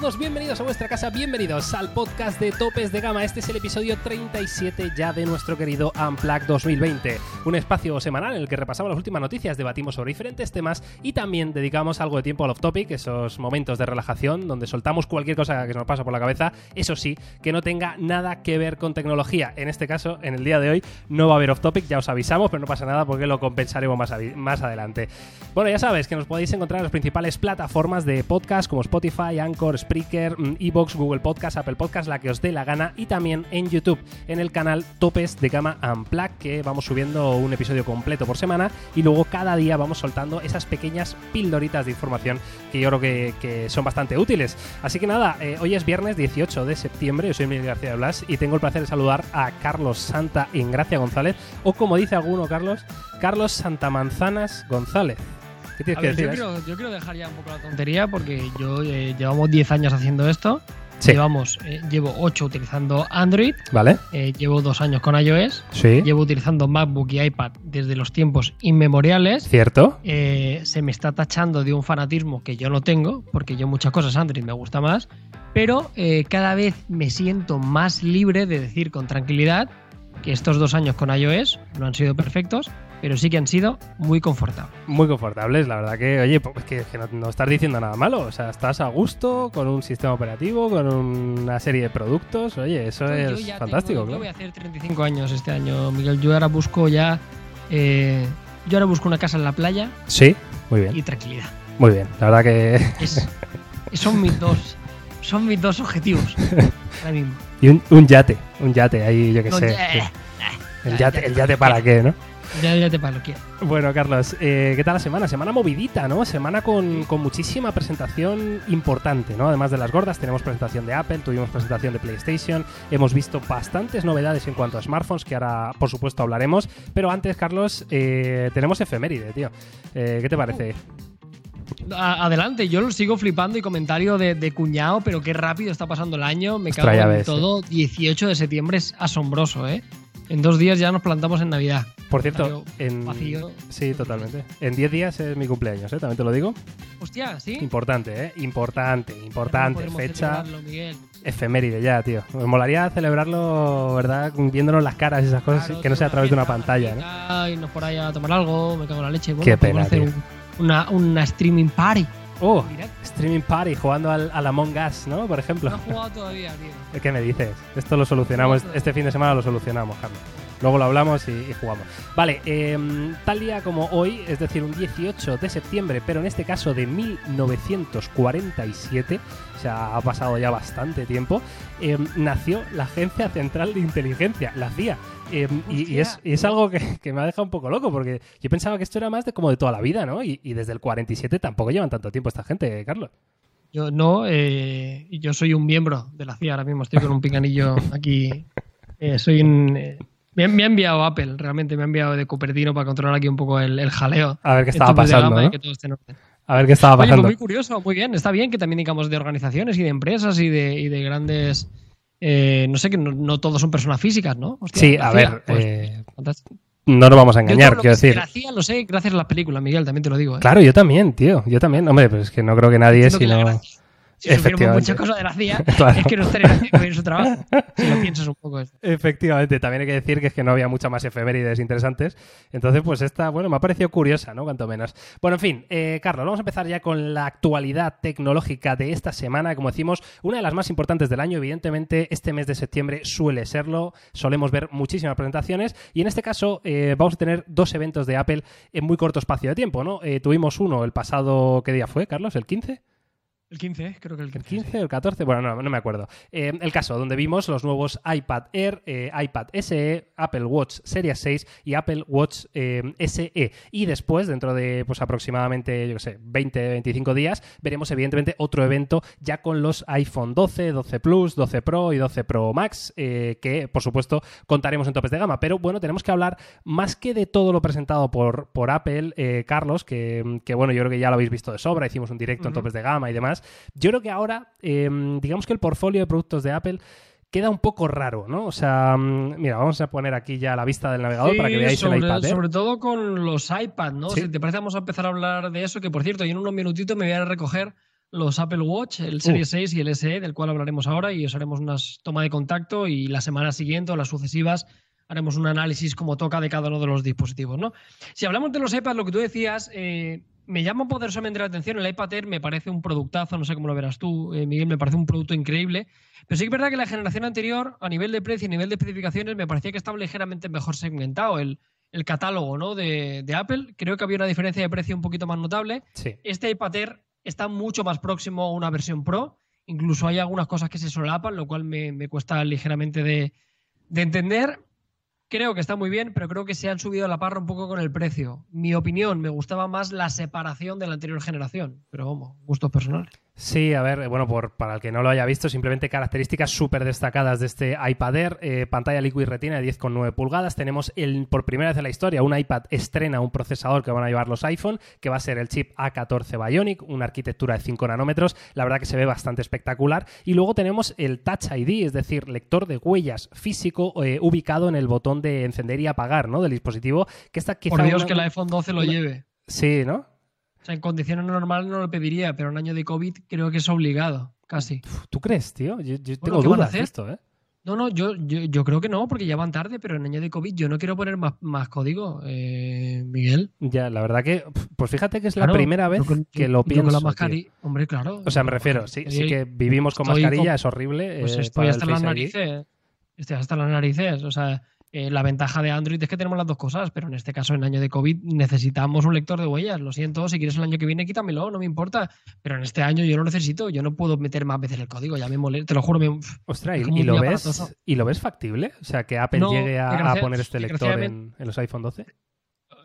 todos, bienvenidos a vuestra casa, bienvenidos al podcast de Topes de Gama. Este es el episodio 37 ya de nuestro querido Unplug 2020, un espacio semanal en el que repasamos las últimas noticias, debatimos sobre diferentes temas y también dedicamos algo de tiempo al off-topic, esos momentos de relajación donde soltamos cualquier cosa que se nos pasa por la cabeza, eso sí, que no tenga nada que ver con tecnología. En este caso, en el día de hoy, no va a haber off-topic, ya os avisamos, pero no pasa nada porque lo compensaremos más, más adelante. Bueno, ya sabes que nos podéis encontrar en las principales plataformas de podcast como Spotify, Anchor, Spreaker, mm, Evox, Google Podcast, Apple Podcast, la que os dé la gana, y también en YouTube, en el canal Topes de Gama Unplugged, que vamos subiendo un episodio completo por semana y luego cada día vamos soltando esas pequeñas pildoritas de información que yo creo que, son bastante útiles. Así que nada, eh, hoy es viernes 18 de septiembre, yo soy Miguel García de Blas y tengo el placer de saludar a Carlos Santa Ingracia González, o como dice alguno, Carlos, Carlos Santamanzanas González. ¿Qué tienes que decir? Yo quiero, yo quiero, dejar ya un poco la tontería porque yo eh, llevamos 10 años haciendo esto. Llevamos, eh, llevo 8 utilizando Android. Vale. Eh, llevo 2 años con iOS. Sí. Llevo utilizando MacBook y iPad desde los tiempos inmemoriales. Cierto. se me está tachando de un fanatismo que yo no tengo, porque yo muchas cosas Android me gusta más. Pero cada vez me siento más libre de decir con tranquilidad que estos dos años con iOS no han sido perfectos, pero sí que han sido muy confortables. Muy confortables, la verdad que, oye, pues que, no, estás diciendo nada malo, o sea, estás a gusto con un sistema operativo, con una serie de productos, oye, eso es fantástico. Yo voy a hacer 35 años este año, Miguel, yo ahora busco ya, eh, yo ahora busco una casa en la playa. Sí, muy bien. Y tranquilidad. Muy bien, la verdad que... son mis dos, son mis dos objetivos ahora mismo. Y un, yate, un yate ahí, yo qué sé. el, yate, el yate para qué, ¿no? Ya, ya te paro, quiero. Bueno, Carlos, eh, ¿qué tal la semana? Semana movidita, ¿no? Semana con, muchísima presentación importante, ¿no? Además de las gordas, tenemos presentación de Apple, tuvimos presentación de PlayStation, hemos visto bastantes novedades en cuanto a smartphones, que ahora, por supuesto, hablaremos. Pero antes, Carlos, eh, tenemos efeméride, tío. Eh, ¿Qué te parece? adelante, yo lo sigo flipando y comentario de, cuñado, pero qué rápido está pasando el año. Me cago en todo. 18 de septiembre es asombroso, ¿eh? En dos días ya nos plantamos en Navidad. Por cierto, en. Sí, totalmente. En 10 días es mi cumpleaños, ¿eh? También te lo digo. Hostia, sí. Importante, ¿eh? Importante, importante. Fecha. Efeméride ya, tío. Me molaría celebrarlo, ¿verdad? Viéndonos las caras y esas cosas, que no sea a través de una pantalla, ¿no? Irnos por ahí a tomar algo, me cago en la leche. Qué pena. Hacer una, una streaming party. Oh, streaming party, jugando al, al, Among Us, ¿no? Por ejemplo. No he jugado todavía, tío. ¿Qué me dices? Esto lo solucionamos, este fin de semana lo solucionamos, Carlos. Luego lo hablamos y, jugamos. Vale, em, tal día como hoy, es decir, un 18 de septiembre, pero en este caso de 1947, o sea, ha pasado ya bastante tiempo, em, nació la Agencia Central de Inteligencia, la CIA. Em, y, es, algo que, me ha dejado un poco loco, porque yo pensaba que esto era más de como de toda la vida, ¿no? Y, desde el 47 tampoco llevan tanto tiempo esta gente, Carlos. Yo no, eh, yo soy un miembro de la CIA ahora mismo, estoy con un picanillo aquí. Eh, soy un, me, ha enviado Apple, realmente me ha enviado de Cupertino para controlar aquí un poco el, jaleo. A ver qué estaba pasando. A ver qué estaba pues pasando. muy curioso, muy bien. Está bien que también digamos de organizaciones y de empresas y de, grandes. Eh, no sé, que no, todos son personas físicas, ¿no? sí, a ver. Pues, eh, no nos vamos a engañar, quiero decir. Gracia lo sé gracias a las películas, Miguel, también te lo digo. ¿eh? Claro, yo también, tío. Yo también. Hombre, pues es que no creo que nadie, sino. Si supiéramos muchas cosas de la CIA, es que no estaría haciendo bien su trabajo. Si lo piensas un poco. Esto. Efectivamente, también hay que decir que es que no había muchas más efemérides interesantes. Entonces, pues esta, bueno, me ha parecido curiosa, ¿no? Cuanto menos. Bueno, en fin, eh, Carlos, vamos a empezar ya con la actualidad tecnológica de esta semana. Como decimos, una de las más importantes del año. Evidentemente, este mes de septiembre suele serlo. Solemos ver muchísimas presentaciones. Y en este caso, eh, vamos a tener dos eventos de Apple en muy corto espacio de tiempo, ¿no? Eh, tuvimos uno el pasado, ¿qué día fue, Carlos? ¿El 15? El 15, creo que el 15. ¿El 15 o el 14? Bueno, no, no me acuerdo. Eh, el caso, donde vimos los nuevos iPad Air, eh, iPad SE, Apple Watch Series 6 y Apple Watch eh, SE. Y después, dentro de pues aproximadamente, yo qué sé, 20, 25 días, veremos evidentemente otro evento ya con los iPhone 12, 12 Plus, 12 Pro y 12 Pro Max, que por supuesto contaremos en topes de gama. Pero bueno, tenemos que hablar más que de todo lo presentado por, por Apple, Carlos, que, que, bueno, yo creo que ya lo habéis visto de sobra, hicimos un directo en topes de gama y demás. Yo creo que ahora, em, digamos que el portfolio de productos de Apple queda un poco raro, ¿no? O sea, mm, mira, vamos a poner aquí ya la vista del navegador para que veáis el iPad. ¿eh? Sobre todo con los iPad, ¿no? Si te parece, vamos a empezar a hablar de eso, que por cierto, yo en unos minutitos me voy a recoger los Apple Watch, el Series 6 y el SE, del cual hablaremos ahora y os haremos una toma de contacto y la semana siguiente o las sucesivas haremos un análisis como toca de cada uno de los dispositivos. ¿no? Si hablamos de los iPads, lo que tú decías, eh, me llama poderosamente la atención. El iPad Air me parece un productazo, no sé cómo lo verás tú, eh, Miguel, me parece un producto increíble. Pero sí que es verdad que la generación anterior, a nivel de precio y a nivel de especificaciones, me parecía que estaba ligeramente mejor segmentado. El, el catálogo ¿no? de, de, Apple, creo que había una diferencia de precio un poquito más notable. Sí. Este iPad Air está mucho más próximo a una versión Pro. Incluso hay algunas cosas que se solapan, lo cual me, me cuesta ligeramente de, de entender creo que está muy bien, pero creo que se han subido la parra un poco con el precio. Mi opinión, me gustaba más la separación de la anterior generación, pero vamos, gustos personales. Sí, a ver, bueno, por, para el que no lo haya visto, simplemente características súper destacadas de este iPad Air, eh, pantalla Liquid Retina de 10,9 pulgadas, tenemos el, por primera vez en la historia un iPad estrena un procesador que van a llevar los iPhone, que va a ser el chip A14 Bionic, una arquitectura de 5 nanómetros, la verdad que se ve bastante espectacular, y luego tenemos el Touch ID, es decir, lector de huellas físico eh, ubicado en el botón de encender y apagar, ¿no?, del dispositivo, que está quizá... Por Dios una- que el iPhone 12 lo una- lleve. Sí, ¿no? O sea, en condiciones normales no lo pediría, pero en año de COVID creo que es obligado, casi. ¿Tú crees, tío? Yo, tengo ¿qué van a dudas de hacer? esto, ¿eh? No, no, yo, yo, yo creo que no, porque ya van tarde, pero en año de COVID yo no quiero poner más, más código, eh, Miguel. Ya, la verdad que, pues fíjate que es la primera vez con- que lo pienso. con la mascarilla, hombre, claro. O sea, me refiero, sí, sí que vivimos con mascarilla, con- es horrible. Pues eh, estoy hasta las narices. Estoy hasta las narices. O sea, eh, la ventaja de Android es que tenemos las dos cosas, pero en este caso, en año de COVID, necesitamos un lector de huellas. Lo siento, si quieres el año que viene, quítamelo, no me importa. Pero en este año yo lo necesito. Yo no puedo meter más veces el código, ya me molesta. Te lo juro, me, Ostras, ¿y, lo ves. ¿y lo ves factible? O sea, que Apple No, llegue a, poner este lector en los iPhone 12.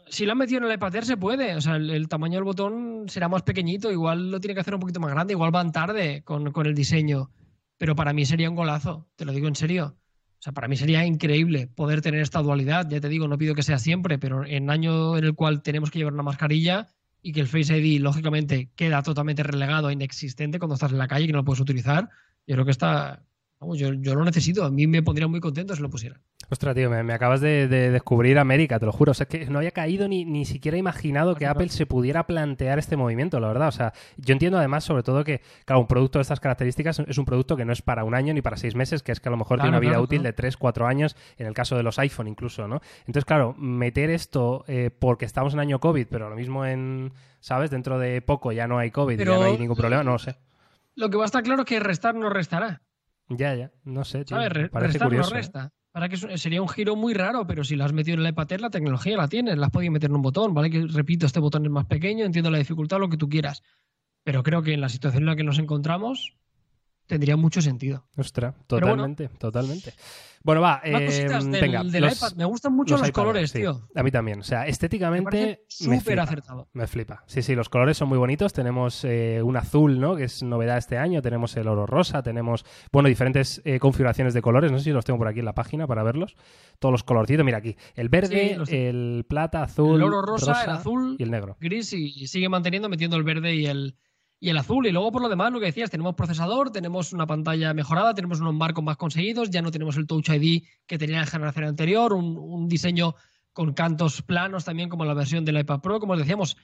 si lo han metido en el iPad Air se puede. O sea, el, el tamaño del botón será más pequeñito. Igual lo tiene que hacer un poquito más grande. Igual van tarde con, con el diseño. Pero para mí sería un golazo. Te lo digo en serio. O sea, para mí sería increíble poder tener esta dualidad. Ya te digo, no pido que sea siempre, pero en año en el cual tenemos que llevar una mascarilla y que el Face ID, lógicamente, queda totalmente relegado, inexistente cuando estás en la calle y que no lo puedes utilizar, yo creo que está. Vamos, yo, yo lo necesito. A mí me pondría muy contento si lo pusieran. Ostras, tío, me, me acabas de, de descubrir América, te lo juro. O sea, es que no había caído ni, ni siquiera imaginado que. Apple se pudiera plantear este movimiento, la verdad. O sea, yo entiendo además, sobre todo, que, claro, un producto de estas características es un producto que no es para un año ni para seis meses, que es que a lo mejor tiene una vida claro, útil claro. de tres, cuatro años, en el caso de los iPhone incluso, ¿no? Entonces, claro, meter esto eh, porque estamos en año COVID, pero lo mismo en, ¿sabes? Dentro de poco ya no hay COVID, Pero- ya no hay ningún problema, no lo sé. Lo que va a estar claro es que restar no restará. Ya, ya, no sé, tío. ¿Sabes? Re- Parece curioso. no ¿eh? resta. Para que es- sería un giro muy raro, pero si lo has metido en el iPad la tecnología la tienes, la has podido meter en un botón, ¿vale? Que repito, este botón es más pequeño, entiendo la dificultad, lo que tú quieras. Pero creo que en la situación en la que nos encontramos tendría mucho sentido. Ostras, bueno. totalmente, totalmente. Bueno, va, eh, del, venga, del los- iPad. Me gustan mucho los, colores, sí. tío. A mí también. O sea, Me estéticamente me súper acertado. Me flipa. Sí, sí, los colores son muy bonitos. Tenemos eh, un azul, ¿no? Que es novedad este año. Tenemos el oro rosa. Tenemos, bueno, diferentes eh, configuraciones de colores. No sé si los tengo por aquí en la página para verlos. Todos los colorcitos. Mira aquí. El verde, Sí, el plata, azul, El oro rosa, el azul, y el negro. gris y sigue manteniendo, metiendo el verde y el, y el azul. Y luego, por lo demás, lo que decías, tenemos procesador, tenemos una pantalla mejorada, tenemos unos marcos más conseguidos, ya no tenemos el Touch ID que tenía la generación anterior, un, un diseño con cantos planos también, como la versión del iPad Pro. Como os decíamos,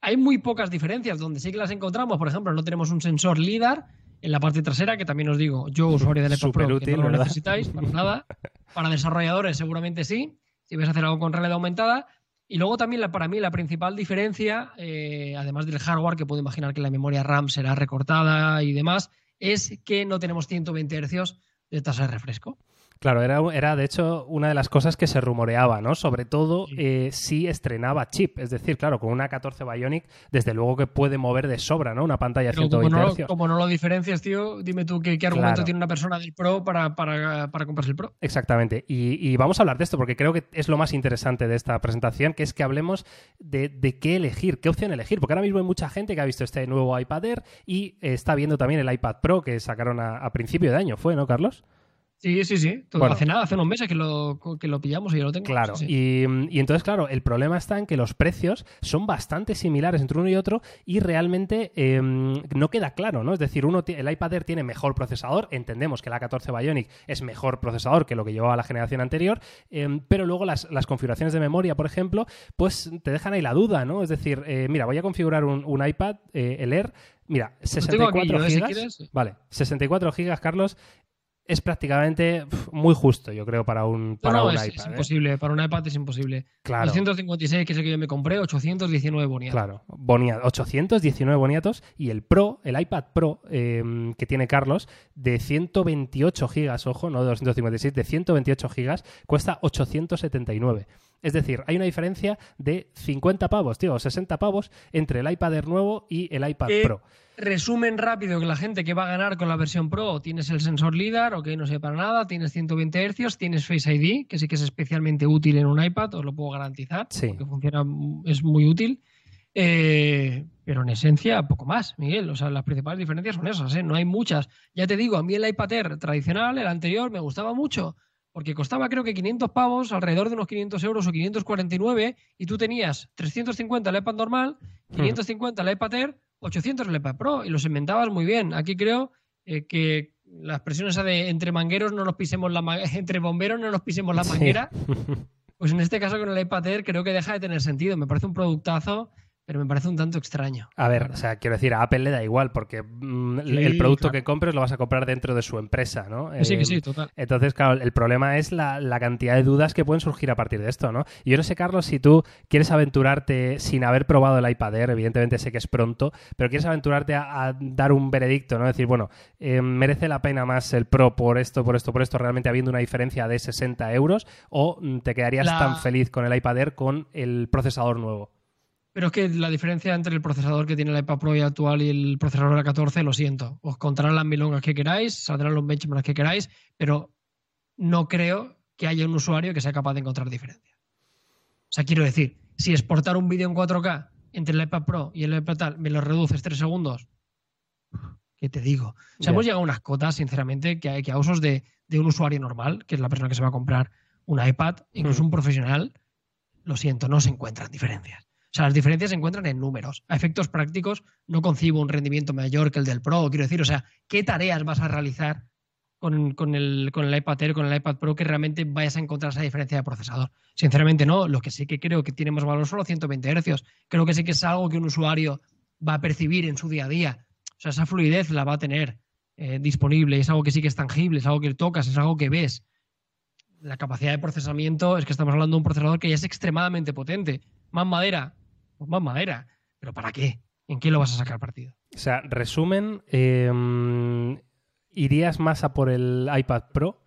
hay muy pocas diferencias. Donde sí que las encontramos, por ejemplo, no tenemos un sensor LIDAR en la parte trasera, que también os digo, yo, usuario del iPad Pro, que no lo ¿verdad? necesitáis para nada. Para desarrolladores, seguramente sí. Si vais a hacer algo con realidad aumentada. Y luego también la, para mí la principal diferencia, eh, además del hardware, que puedo imaginar que la memoria RAM será recortada y demás, es que no tenemos 120 Hz de tasa de refresco. Claro, era, era de hecho una de las cosas que se rumoreaba, ¿no? Sobre todo Sí. eh, si estrenaba chip. Es decir, claro, con una 14 Bionic, desde luego que puede mover de sobra, ¿no? Una pantalla de como 120 no, Hz. lo- como no lo diferencias, tío, dime tú qué, qué argumento Claro. tiene una persona del Pro para, para, para comprarse el Pro. Exactamente. Y, y vamos a hablar de esto porque creo que es lo más interesante de esta presentación, que es que hablemos de, de qué elegir, qué opción elegir. Porque ahora mismo hay mucha gente que ha visto este nuevo iPad Air y eh, está viendo también el iPad Pro que sacaron a, a principio de año. ¿Fue, no, Carlos? Sí, sí, sí. hace nada, hace unos meses que lo, que lo pillamos y yo lo tengo. Claro, Y, entonces, claro, el problema está en que los precios son bastante similares entre uno y otro y realmente em, no queda claro, ¿no? Es decir, uno el iPad Air tiene mejor procesador, entendemos que la 14 Bionic es mejor procesador que lo que llevaba la generación anterior, em, pero luego las, configuraciones de memoria, por ejemplo, pues te dejan ahí la duda, ¿no? Es decir, eh, mira, voy a configurar un, iPad, eh, el Air, Mira, 64 gigas. vale, 64 gigas, Carlos, es prácticamente muy justo, yo creo, para un, para un es, iPad. Es ¿eh? imposible, para un iPad es imposible. Claro. 256, que es el que yo me compré, 819 boniatos. Claro, boniatos, 819 boniatos y el Pro, el iPad Pro em, que tiene Carlos, de 128 gigas, ojo, no de 256, de 128 gigas, cuesta 879. Es decir, hay una diferencia de 50 pavos, tío, 60 pavos entre el iPad Air nuevo y el iPad Pro. Resumen rápido que la gente que va a ganar con la versión Pro tienes el sensor LIDAR, ok, no sé para nada, tienes 120 Hz, tienes Face ID, que sí que es especialmente útil en un iPad, os lo puedo garantizar, sí. porque funciona, es muy útil. Eh, pero en esencia, poco más, Miguel. O sea, las principales diferencias son esas, ¿eh? no hay muchas. Ya te digo, a mí el iPad Air tradicional, el anterior, me gustaba mucho, porque costaba creo que 500 pavos, alrededor de unos 500 euros o 549, y tú tenías 350 el iPad normal, 550 el iPad Air 800 Lepa Pro y los inventabas muy bien. Aquí creo eh, que la expresión esa de entre mangueros no nos pisemos la entre bomberos no nos pisemos la manguera. Pues en este caso con el iPad Air creo que deja de tener sentido. Me parece un productazo pero me parece un tanto extraño. A ver, o sea, quiero decir, a Apple le da igual, porque mm, el producto que compres lo vas a comprar dentro de su empresa, ¿no? Sí, que sí, total. Entonces, claro, el problema es la, cantidad de dudas que pueden surgir a partir de esto, ¿no? Y yo no sé, Carlos, si tú quieres aventurarte sin haber probado el iPad Air, evidentemente sé que es pronto, pero quieres aventurarte a, dar un veredicto, ¿no? Decir, bueno, eh, ¿merece la pena más el Pro por esto, por esto, por esto, realmente habiendo una diferencia de 60 euros? ¿O mm, te quedarías tan feliz con el iPad Air con el procesador nuevo? Pero es que la diferencia entre el procesador que tiene el iPad Pro actual y el procesador de la 14, lo siento. Os contarán las milongas que queráis, saldrán los benchmarks que queráis, pero no creo que haya un usuario que sea capaz de encontrar diferencia. O sea, quiero decir, si exportar un vídeo en 4K entre el iPad Pro y el iPad tal me lo reduces 3 segundos, ¿qué te digo? O sea, hemos llegado a unas cotas, sinceramente, que, hay, que a usos de, un usuario normal, que es la persona que se va a comprar un iPad, incluso hmm. un profesional, lo siento, no se encuentran diferencias. O sea, las diferencias se encuentran en números. A efectos prácticos, no concibo un rendimiento mayor que el del Pro. Quiero decir, o sea, ¿qué tareas vas a realizar con, el, con el iPad Air, con el iPad Pro, que realmente vayas a encontrar esa diferencia de procesador? Sinceramente, no. Lo que sí que creo que tiene más valor son los 120 Hz. Creo que sí que es algo que un usuario va a percibir en su día a día. O sea, esa fluidez la va a tener eh, disponible. Es algo que sí que es tangible, es algo que tocas, es algo que ves. La capacidad de procesamiento es que estamos hablando de un procesador que ya es extremadamente potente. Más madera, pues más madera. ¿Pero para qué? ¿En qué lo vas a sacar partido? O sea, resumen, em, irías más a por el iPad Pro,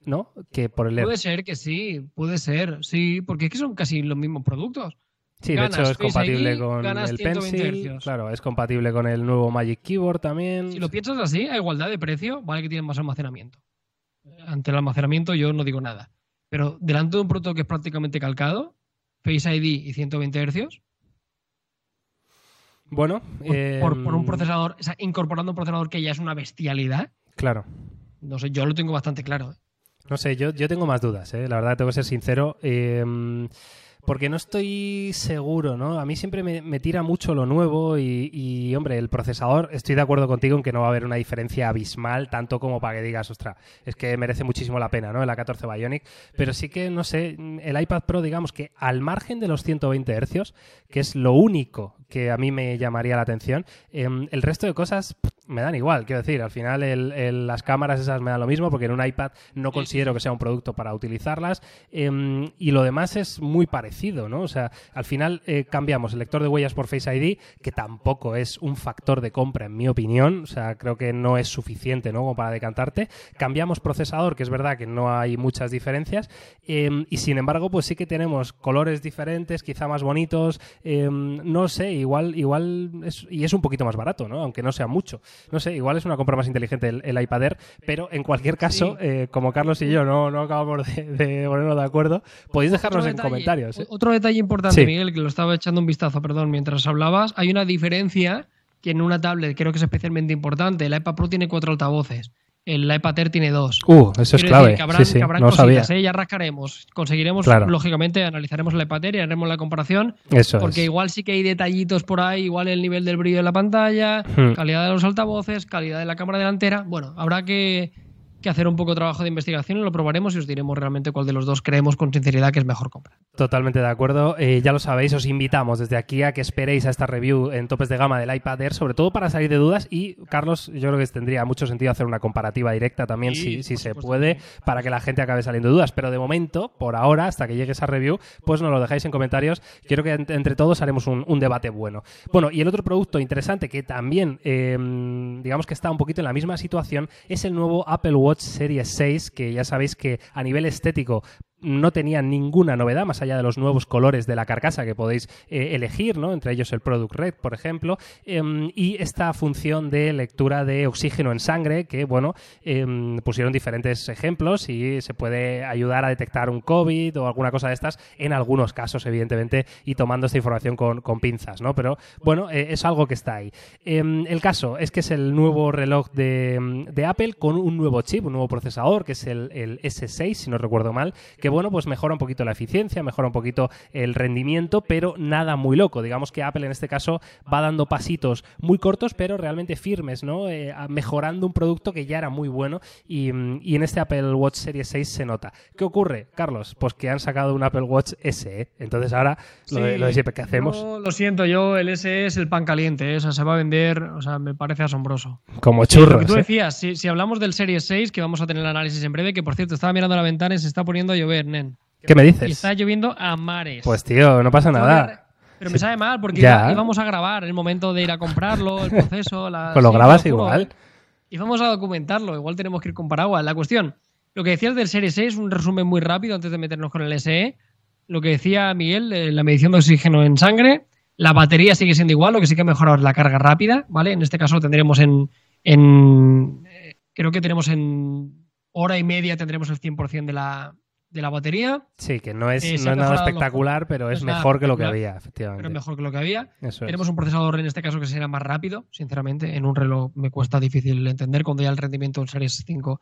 ¿no? Que por el Puede ser que sí, puede ser, sí, porque es que son casi los mismos productos. Sí, de hecho es compatible con el Pencil. Claro, es compatible con el nuevo Magic Keyboard también. Si lo piensas así, a igualdad de precio, vale que tienen más almacenamiento. Ante el almacenamiento yo no digo nada. Pero delante de un producto que es prácticamente calcado, Face ID y 120 Hz, bueno, por, un em, procesador, incorporando un procesador que ya es una bestialidad. Claro. No sé, yo lo tengo bastante claro. ¿eh? No sé, yo, yo tengo más dudas, ¿eh? la verdad, tengo que ser sincero. Eh, porque no estoy seguro, ¿no? A mí siempre me, tira mucho lo nuevo y, hombre, el procesador, estoy de acuerdo contigo en que no va a haber una diferencia abismal, tanto como para que digas, ostras, es que merece muchísimo la pena, ¿no? El A14 Bionic, pero sí que, no sé, el iPad Pro, digamos que al margen de los 120 Hz, que es lo único que a mí me llamaría la atención, em, el resto de cosas me dan igual, quiero decir, al final las cámaras esas me dan lo mismo porque en un iPad no considero que sea un producto para utilizarlas em, y lo demás es muy parecido, ¿no? O sea, al final eh, cambiamos el lector de huellas por Face ID, que tampoco es un factor de compra en mi opinión, o sea, creo que no es suficiente, ¿no? Como para decantarte. Cambiamos procesador, que es verdad que no hay muchas diferencias em, y sin embargo, pues sí que tenemos colores diferentes, quizá más bonitos, no sé, igual, igual es, y es un poquito más barato, ¿no? Aunque no sea mucho. No sé, igual es una compra más inteligente el, iPad Air, pero en cualquier caso, eh, como Carlos y yo no, no acabamos de, ponernos de acuerdo, podéis dejarnos en comentarios. ¿eh? Otro detalle importante, Miguel, que lo estaba echando un vistazo, perdón, mientras hablabas, hay una diferencia que en una tablet creo que es especialmente importante. El iPad Pro tiene cuatro altavoces el iPad tiene dos. Uh, eso es Quiero clave. decir que habrán, sí, sí, que habrán no sabía. cositas, ¿eh? ya rascaremos. Conseguiremos, Claro. lógicamente, analizaremos el iPad y haremos la comparación. Eso Porque es. igual sí que hay detallitos por ahí, igual el nivel del brillo de la pantalla, Hmm. calidad de los altavoces, calidad de la cámara delantera. Bueno, habrá que, que hacer un poco de trabajo de investigación y lo probaremos y os diremos realmente cuál de los dos creemos con sinceridad que es mejor comprar. Totalmente de acuerdo. Eh, ya lo sabéis, os invitamos desde aquí a que esperéis a esta review en topes de gama del iPad Air, sobre todo para salir de dudas. Y, Carlos, yo creo que tendría mucho sentido hacer una comparativa directa también, Sí, si, se puede, que para que la gente acabe saliendo de dudas. Pero de momento, por ahora, hasta que llegue esa review, pues nos lo dejáis en comentarios. Quiero que ent- entre todos haremos un, un debate bueno. Bueno, y el otro producto interesante que también, eh, digamos que está un poquito en la misma situación, es el nuevo Apple Watch Series 6, que ya sabéis que a nivel estético no tenía ninguna novedad más allá de los nuevos colores de la carcasa que podéis eh, elegir, ¿no? Entre ellos el Product Red, por ejemplo, em, y esta función de lectura de oxígeno en sangre que, bueno, em, pusieron diferentes ejemplos y se puede ayudar a detectar un COVID o alguna cosa de estas en algunos casos, evidentemente, y tomando esta información con, con pinzas, ¿no? Pero bueno, eh, es algo que está ahí. Em, el caso es que es el nuevo reloj de, de Apple con un nuevo chip, un nuevo procesador, que es el, el S6, si no recuerdo mal, que bueno, pues mejora un poquito la eficiencia, mejora un poquito el rendimiento, pero nada muy loco. Digamos que Apple en este caso va dando pasitos muy cortos, pero realmente firmes, ¿no? Eh, mejorando un producto que ya era muy bueno y, mm, y en este Apple Watch Series 6 se nota. ¿Qué ocurre, Carlos? Pues que han sacado un Apple Watch SE. Entonces ahora lo, de, Sí, lo de siempre, ¿qué hacemos? yo lo siento, yo el SE es el pan caliente, ¿eh? o sea, se va a vender, o sea, me parece asombroso. Como churros. que tú ¿eh? decías, si, si hablamos del Series 6, que vamos a tener el análisis en breve, que por cierto, estaba mirando la ventana y se está poniendo a llover, nen. ¿Qué me Y dices? está lloviendo a mares. Pues tío, no pasa nada. Pero me sabe mal porque Ya. iba- íbamos a grabar el momento de ir a comprarlo, el proceso, la. Pues lo sí, grabas te juro, igual. Y vamos a documentarlo, igual tenemos que ir con paraguas. La cuestión, lo que decías del Series 6, un resumen muy rápido antes de meternos con el SE. Lo que decía Miguel, eh, la medición de oxígeno en sangre, la batería sigue siendo igual, lo que sí que ha mejorado es la carga rápida, ¿vale? En este caso lo tendremos en. en eh, creo que tenemos en hora y media tendremos el 100% de la, de la batería, Sí, que no es, Eh, no es nada espectacular, pero no es mejor que lo que había, efectivamente. pero es mejor que lo que había. Eso es. Tenemos un procesador en este caso que será más rápido, sinceramente. En un reloj me cuesta difícil entender cuando ya el rendimiento del Series 5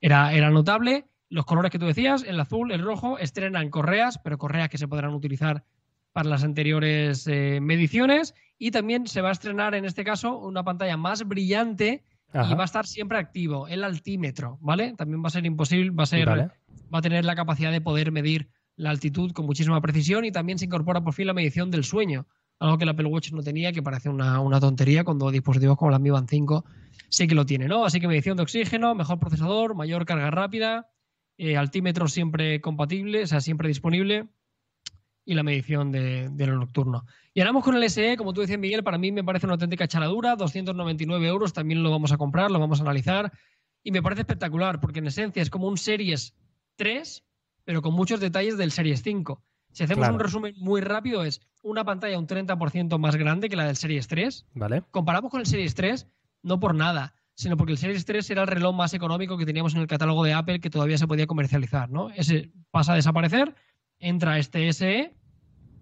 era, era notable. Los colores que tú decías, el azul, el rojo, estrenan correas, pero correas que se podrán utilizar para las anteriores eh, mediciones. Y también se va a estrenar en este caso una pantalla más brillante Ajá. y va a estar siempre activo, el altímetro, ¿vale? También va a ser imposible, va a ser Vale. Va a tener la capacidad de poder medir la altitud con muchísima precisión y también se incorpora por fin la medición del sueño, algo que el Apple Watch no tenía, que parece una, una tontería cuando dispositivos como la Mi Band 5 sí que lo tiene, ¿no? Así que medición de oxígeno, mejor procesador, mayor carga rápida, eh, altímetro siempre compatible, o sea, siempre disponible y la medición de, de lo nocturno. Y ahora vamos con el SE, como tú decías, Miguel, para mí me parece una auténtica charadura, 299 euros, también lo vamos a comprar, lo vamos a analizar y me parece espectacular porque en esencia es como un Series 3, pero con muchos detalles del Series 5. Si hacemos Claro. un resumen muy rápido, es una pantalla un 30% más grande que la del Series 3. Vale. Comparamos con el Series 3, no por nada, sino porque el Series 3 era el reloj más económico que teníamos en el catálogo de Apple que todavía se podía comercializar. ¿no? Ese pasa a desaparecer, entra este SE,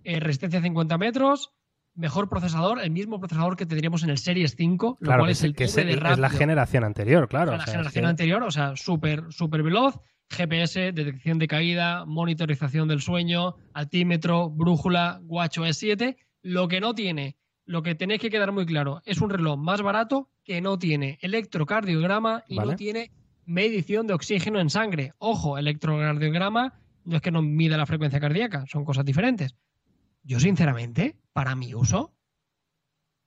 eh, resistencia a 50 metros, mejor procesador, el mismo procesador que tendríamos en el Series 5, lo Claro, cual que, es el que es, de es la generación anterior, claro. o la es generación que- anterior, o sea, súper súper veloz, GPS, detección de caída, monitorización del sueño, altímetro, brújula, Watch OS 7. Lo que no tiene, lo que tenéis que quedar muy claro, es un reloj más barato que no tiene electrocardiograma y Vale. no tiene medición de oxígeno en sangre. Ojo, electrocardiograma no es que no mida la frecuencia cardíaca, son cosas diferentes. Yo, sinceramente, para mi uso,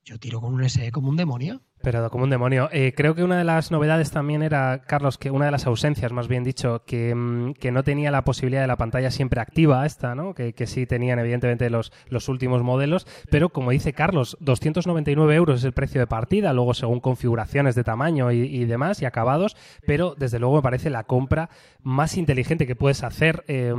yo tiro con un SE como un demonio. Pero como un demonio. Eh, creo que una de las novedades también era, Carlos, que una de las ausencias, más bien dicho, que, mm, que no tenía la posibilidad de la pantalla siempre activa esta, ¿no? Que, que sí tenían evidentemente los, los últimos modelos, pero como dice Carlos, 299 euros es el precio de partida, luego según configuraciones de tamaño y, y demás y acabados, pero desde luego me parece la compra más inteligente que puedes hacer. eh,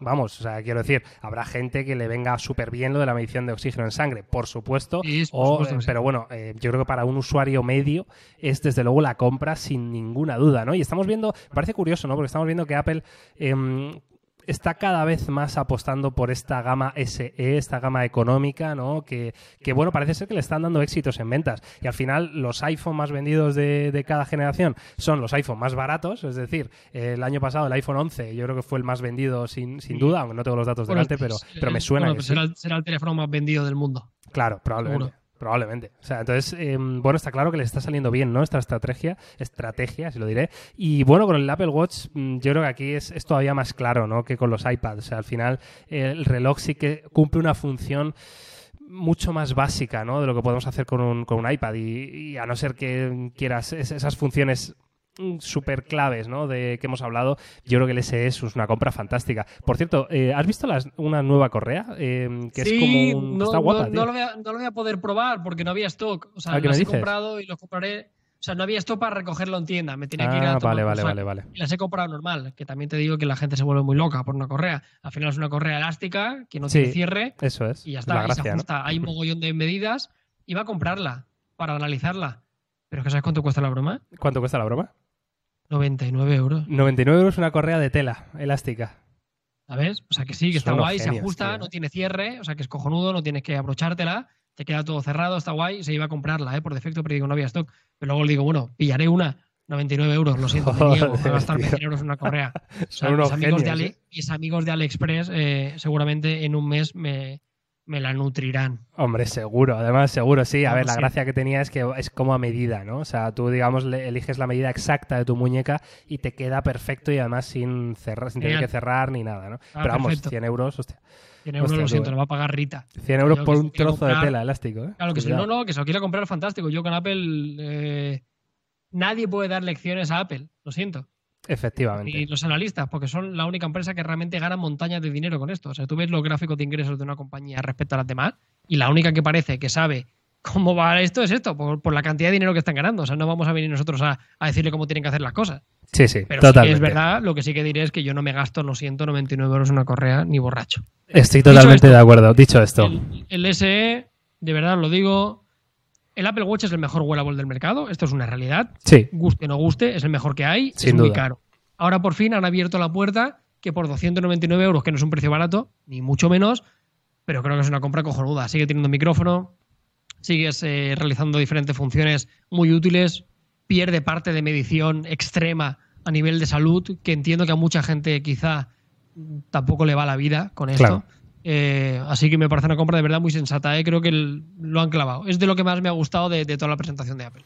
vamos, o sea, quiero decir, habrá gente que le venga súper bien lo de la medición de oxígeno en sangre, por supuesto, Sí, por o, supuesto que sí. pero bueno, eh, yo creo que para un usuario medio es desde luego la compra sin ninguna duda, ¿no? Y estamos viendo, parece curioso, ¿no? Porque estamos viendo que Apple em, está cada vez más apostando por esta gama SE, esta gama económica, ¿no? Que, que, bueno, parece ser que le están dando éxitos en ventas. Y al final, los iPhone más vendidos de, de cada generación son los iPhone más baratos, es decir, el año pasado el iPhone 11 yo creo que fue el más vendido sin, sin duda, aunque no tengo los datos delante, pero, pero me suena bueno, pues será, será, el teléfono más vendido del mundo. Claro, probablemente. Seguro. Probablemente. O sea, entonces, eh, bueno, está claro que le está saliendo bien, ¿no? Esta estrategia, estrategia, si lo diré. Y bueno, con el Apple Watch, mm, yo creo que aquí es, es, todavía más claro, ¿no? Que con los iPads. O sea, al final, el reloj sí que cumple una función mucho más básica, ¿no? De lo que podemos hacer con un, con un iPad. Y, y, a no ser que quieras esas funciones súper claves ¿no? de que hemos hablado, yo creo que el SE es una compra fantástica. Por cierto, eh, ¿has visto las, una nueva correa? Eh, que sí, es como un... no, está guapa, no, no, lo voy a, no, lo voy a, poder probar porque no había stock. O sea, las he comprado y los compraré. O sea, no había stock para recogerlo en tienda. Me tenía ah, que ir a tomar vale, vale, vale, vale. Y las he comprado normal, que también te digo que la gente se vuelve muy loca por una correa. Al final es una correa elástica que no sí, tiene cierre. Eso es. Y ya está. La y gracia, se ajusta. ¿no? Hay un mogollón de medidas. Iba a comprarla para analizarla. Pero que ¿sabes cuánto cuesta la broma? ¿Cuánto cuesta la broma? 99 euros. 99 euros una correa de tela elástica. ¿Sabes? O sea que sí, que está Son guay, se ajusta, tío. no tiene cierre, o sea que es cojonudo, no tienes que abrochártela, te queda todo cerrado, está guay, se iba a comprarla, ¿eh? por defecto, pero digo, no había stock. Pero luego le digo, bueno, pillaré una, 99 euros, lo siento, me niego a. 100 euros en una correa. O sea, Son unos mis, amigos de genios, Ali- ¿eh? mis amigos de AliExpress eh, seguramente en un mes me, me la nutrirán. Hombre, seguro, además seguro, sí. A ver, la gracia que tenía es que es como a medida, ¿no? O sea, tú, digamos, le- eliges la medida exacta de tu muñeca y te queda perfecto y además sin cerrar, sin tener que cerrar ni nada, ¿no? Ah, Pero vamos, perfecto. 100 euros, hostia. 100 euros, Hostia, lo siento, eh. lo va a pagar Rita. 100 euros por un si trozo de tela elástico, ¿eh? Claro que sí, no, no, que se lo quiera comprar fantástico. Yo con Apple, eh, nadie puede dar lecciones a Apple, lo siento. Efectivamente. Y los analistas, porque son la única empresa que realmente gana montañas de dinero con esto. O sea, tú ves los gráficos de ingresos de una compañía respecto a las demás, y la única que parece que sabe cómo va esto es esto, por, por la cantidad de dinero que están ganando. O sea, no vamos a venir nosotros a, a decirle cómo tienen que hacer las cosas. Sí, sí, Pero totalmente. es verdad, lo que sí que diré es que yo no me gasto, lo siento, 99 euros en una correa ni borracho. Estoy totalmente esto, de acuerdo. Dicho esto, El, el SE, de verdad lo digo, el Apple Watch es el mejor wearable del mercado, esto es una realidad. sí, Guste o no guste, es el mejor que hay, Sin es muy duda. caro. Ahora por fin han abierto la puerta que por 299 euros, que no es un precio barato, ni mucho menos, pero creo que es una compra cojonuda. Sigue teniendo micrófono, sigues eh, realizando diferentes funciones muy útiles, pierde parte de medición extrema a nivel de salud, que entiendo que a mucha gente quizá tampoco le va la vida con esto. Claro. Eh, así que me parece una compra de verdad muy sensata. ¿eh? Creo que lo han clavado. Es de lo que más me ha gustado de, de toda la presentación de Apple.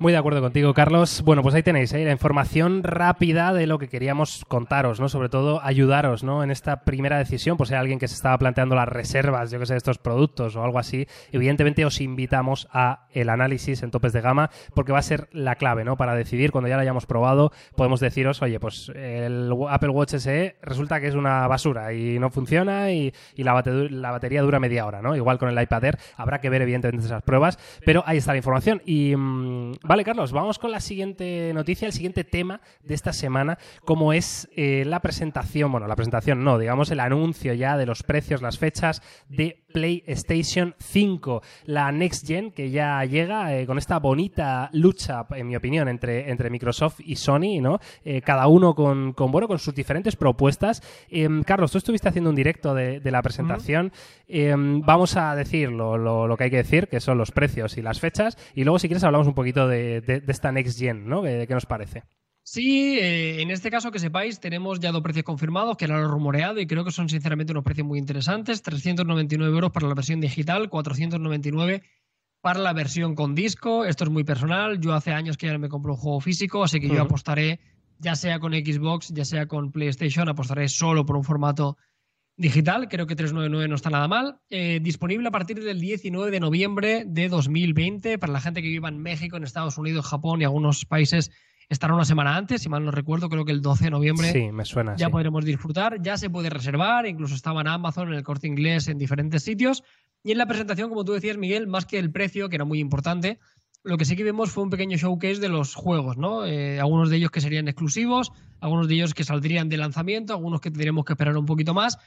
Muy de acuerdo contigo, Carlos. Bueno, pues ahí tenéis ¿eh? la información rápida de lo que queríamos contaros, ¿no? Sobre todo ayudaros, ¿no? En esta primera decisión, por si hay alguien que se estaba planteando las reservas, yo que sé, de estos productos o algo así. Evidentemente os invitamos a el análisis en topes de gama, porque va a ser la clave, ¿no? Para decidir, cuando ya lo hayamos probado, podemos deciros, oye, pues el Apple Watch SE resulta que es una basura y no funciona y, y la, bate- la batería dura media hora, ¿no? Igual con el iPad Air, habrá que ver evidentemente esas pruebas, pero ahí está la información. Y mm, vale, Carlos, vamos con la siguiente noticia, el siguiente tema de esta semana, como es eh, la presentación, bueno, la presentación no, digamos el anuncio ya de los precios, las fechas de PlayStation 5, la Next Gen que ya llega eh, con esta bonita lucha, en mi opinión, entre, entre Microsoft y Sony, ¿no? Eh, cada uno con, con, bueno, con sus diferentes propuestas. Em, Carlos, tú estuviste haciendo un directo de, de la presentación. Em, vamos a decir lo, que hay que decir, que son los precios y las fechas, y luego, si quieres, hablamos un poquito de, de- de esta Next Gen, ¿no? ¿Qué, qué nos parece? Sí, eh, en este caso que sepáis, tenemos ya dos precios confirmados, que era lo rumoreado, y creo que son sinceramente unos precios muy interesantes. 399 euros para la versión digital, 499 para la versión con disco. Esto es muy personal. Yo hace años que ya no me compro un juego físico, así que yo apostaré, ya sea con Xbox, ya sea con PlayStation, apostaré solo por un formato digital. Creo que 399 no está nada mal. Eh, disponible a partir del 19 de noviembre de 2020 para la gente que viva en México, en Estados Unidos, Japón y algunos países estará una semana antes, si mal no recuerdo, creo que el 12 de noviembre Sí, me suena. ya sí. podremos disfrutar, ya se puede reservar, incluso estaba en Amazon, en el corte inglés, en diferentes sitios. Y en la presentación, como tú decías, Miguel, más que el precio, que era muy importante, lo que sí que vimos fue un pequeño showcase de los juegos, ¿no? Eh, algunos de ellos que serían exclusivos, algunos de ellos que saldrían de lanzamiento, algunos que tendríamos que esperar un poquito más.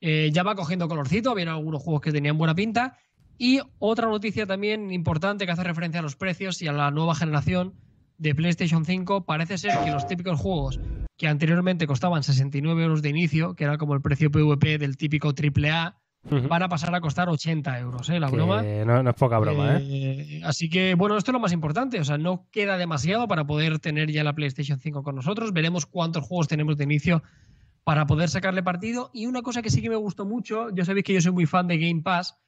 Eh, ya va cogiendo colorcito, había algunos juegos que tenían buena pinta. Y otra noticia también importante que hace referencia a los precios y a la nueva generación de PlayStation 5, parece ser que los típicos juegos que anteriormente costaban 69 euros de inicio, que era como el precio PvP del típico AAA, van a pasar a costar 80 euros, ¿eh? La broma. No, no, es poca broma, ¿eh? ¿eh? Así que, bueno, esto es lo más importante. O sea, no queda demasiado para poder tener ya la PlayStation 5 con nosotros. Veremos cuántos juegos tenemos de inicio para poder sacarle partido. Y una cosa que sí que me gustó mucho, ya sabéis que yo soy muy fan de Game Pass.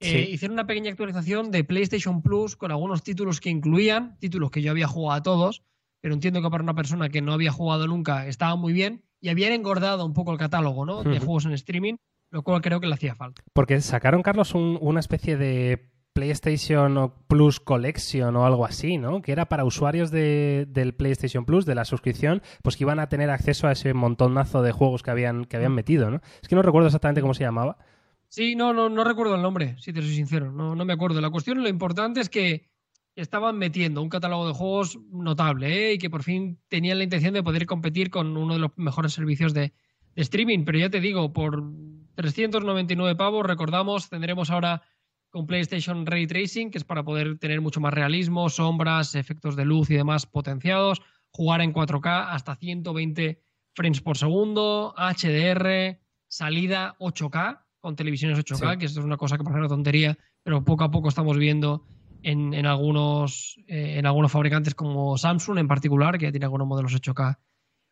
Eh, hicieron una pequeña actualización de PlayStation Plus con algunos títulos que incluían, títulos que yo había jugado a todos, pero entiendo que para una persona que no había jugado nunca estaba muy bien y habían engordado un poco el catálogo ¿no? de juegos en streaming lo cual creo que le hacía falta. Porque sacaron, Carlos, una especie de PlayStation Plus Collection o algo así, ¿no? Que era para usuarios del PlayStation Plus, de la suscripción, pues que iban a tener acceso a ese montonazo de juegos que habían, que habían metido, ¿no? Es que no recuerdo exactamente cómo se llamaba. Sí, no, no, no recuerdo el nombre, si te soy sincero, no, no me acuerdo. La cuestión, lo importante es que estaban metiendo un catálogo de juegos notable ¿eh? y que por fin tenían la intención de poder competir con uno de los mejores servicios de, de streaming. Pero ya te digo, por 399 pavos, recordamos, tendremos ahora con PlayStation Ray Tracing, que es para poder tener mucho más realismo, sombras, efectos de luz y demás potenciados, jugar en 4K hasta 120 frames por segundo, HDR, salida 8K con televisiones 8K, que esto es una cosa que parece una tontería, pero poco a poco estamos viendo en, algunos, eh, en algunos fabricantes como Samsung en particular, que ya tiene algunos modelos 8K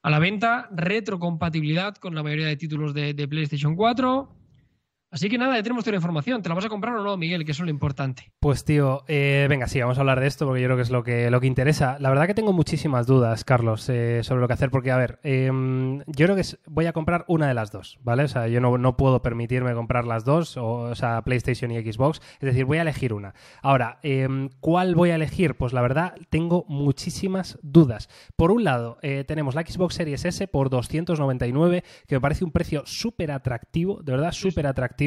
a la venta, retrocompatibilidad con la mayoría de títulos de, de PlayStation 4, Así que nada, ya tenemos toda la información. ¿Te la vas a comprar o no, Miguel? Que eso es lo importante. Pues tío, eh, venga, sí, vamos a hablar de esto porque yo creo que es lo que, lo que interesa. La verdad que tengo muchísimas dudas, Carlos, eh, sobre lo que hacer, porque a ver, em, yo creo que voy a comprar una de las dos, ¿vale? O sea, yo no, no, puedo permitirme comprar las dos, o, sea, PlayStation y Xbox. Es decir, voy a elegir una. Ahora, em, ¿cuál voy a elegir? Pues la verdad, tengo muchísimas dudas. Por un lado, eh, tenemos la Xbox Series S por 299, que me parece un precio súper atractivo, de verdad, súper atractivo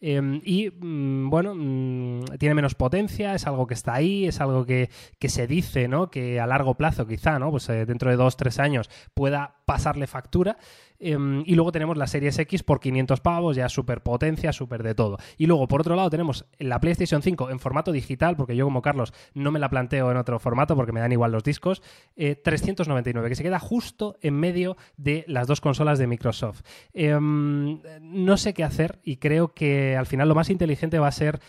Em, y mm, bueno, mm, tiene menos potencia, es algo que está ahí, es algo que, se dice, ¿no? Que a largo plazo, quizá, ¿no? Pues eh, dentro de dos, tres años pueda pasarle factura. Em, y luego tenemos la Series X por 500 pavos, ya súper potencia, súper de todo. Y luego, por otro lado, tenemos la PlayStation 5 en formato digital, porque yo como Carlos no me la planteo en otro formato porque me dan igual los discos, 399, eh, que se queda justo en medio de las dos consolas de Microsoft. Em, no sé qué hacer y creo que al final lo más inteligente va a ser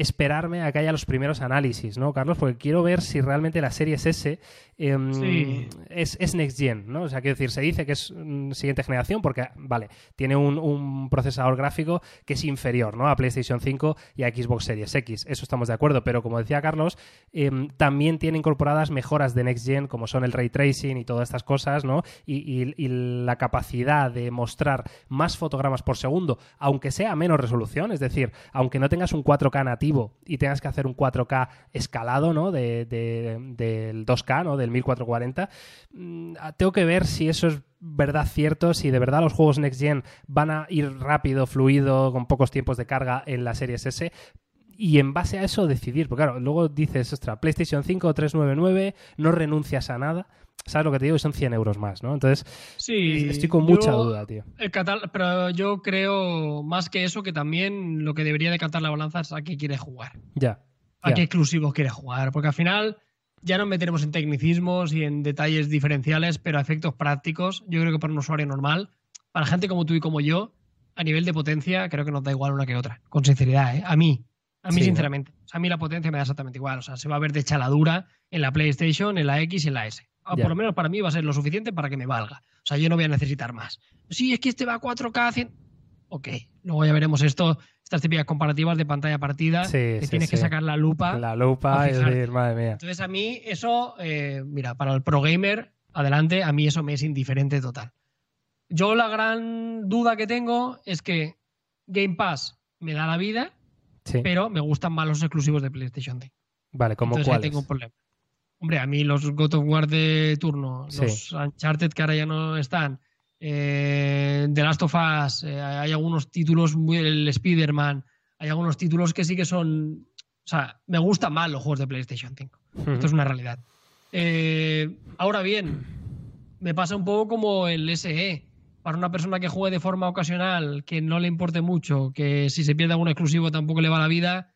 esperarme a que haya los primeros análisis, ¿no, Carlos? Porque quiero ver si realmente la Series S em, es, Next Gen, ¿no? O sea, quiero decir, se dice que es mm, siguiente generación porque, vale, tiene un, procesador gráfico que es inferior, ¿no? A PlayStation 5 y a Xbox Series X. Eso estamos de acuerdo, pero como decía Carlos, em, también tiene incorporadas mejoras de Next Gen, como son el Ray Tracing y todas estas cosas, ¿no? Y, y la capacidad de mostrar más fotogramas por segundo, aunque sea a menos resolución, es decir, aunque no tengas un 4K nativo, y tengas que hacer un 4K escalado, ¿no? De, del 2K, ¿no? Del 1440, mm, tengo que ver si eso es verdad cierto, si de verdad los juegos Next Gen van a ir rápido, fluido, con pocos tiempos de carga en la Series S, y en base a eso decidir. Porque claro, luego dices, ostra, PlayStation 5 399, no renuncias a nada. ¿Sabes lo que te digo? Son 100 euros más, ¿no? Entonces, sí, estoy con mucha duda, tío. El pero yo creo más que eso que también lo que debería decantar la balanza es a qué quiere jugar. Ya. A qué exclusivos quiere jugar. Porque al final ya nos meteremos en tecnicismos y en detalles diferenciales, pero a efectos prácticos, yo creo que para un usuario normal, para gente como tú y como yo, a nivel de potencia, creo que nos da igual una que otra. Con sinceridad, ¿eh? A mí. A mí, sinceramente. a mí la potencia me da exactamente igual. O sea, se va a ver de chaladura en la PlayStation, en la X y en la S. Ah, por lo menos para mí va a ser lo suficiente para que me valga. O sea, yo no voy a necesitar más. Sí, es que este va a 4K. 100... Ok, luego ya veremos esto, estas típicas comparativas de pantalla partida. Sí, que tienes que sacar la lupa. La lupa, es decir, madre mía. Entonces, a mí eso, eh, mira, para el pro gamer, adelante, a mí eso me es indiferente total. Yo la gran duda que tengo es que Game Pass me da la vida, pero me gustan más los exclusivos de PlayStation Vale, ¿como cuáles? tengo un problema. Hombre, a mí los God of War de turno, los Uncharted que ahora ya no están, eh, The Last of Us, eh, hay algunos títulos, muy, el Spider-Man, hay algunos títulos que sí que son. O sea, me gustan más los juegos de PlayStation 5. Esto es una realidad. Eh, ahora bien, me pasa un poco como el SE. Para una persona que juegue de forma ocasional, que no le importe mucho, que si se pierde algún exclusivo tampoco le va la vida,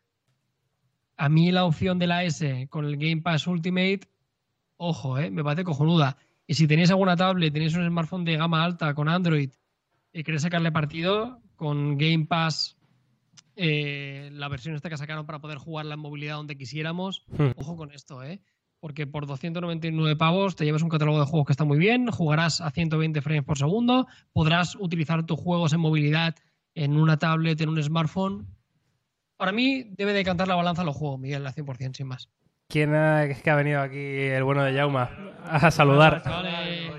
a mí la opción de la S con el Game Pass Ultimate, ojo, eh, me parece cojonuda. Y si tenéis alguna tablet, tenéis un smartphone de gama alta con Android y queréis sacarle partido, con Game Pass, eh, la versión esta que sacaron para poder jugarla en movilidad donde quisiéramos, Hmm. ojo con esto, ¿eh? Porque por 299 pavos te llevas un catálogo de juegos que está muy bien, jugarás a 120 frames por segundo, podrás utilizar tus juegos en movilidad en una tablet, en un smartphone. Para mí debe de cantar la balanza los juegos, Miguel, al 100%, sin más. ¿Quién ha, es que ha venido aquí el bueno de Jauma a saludar? Vale.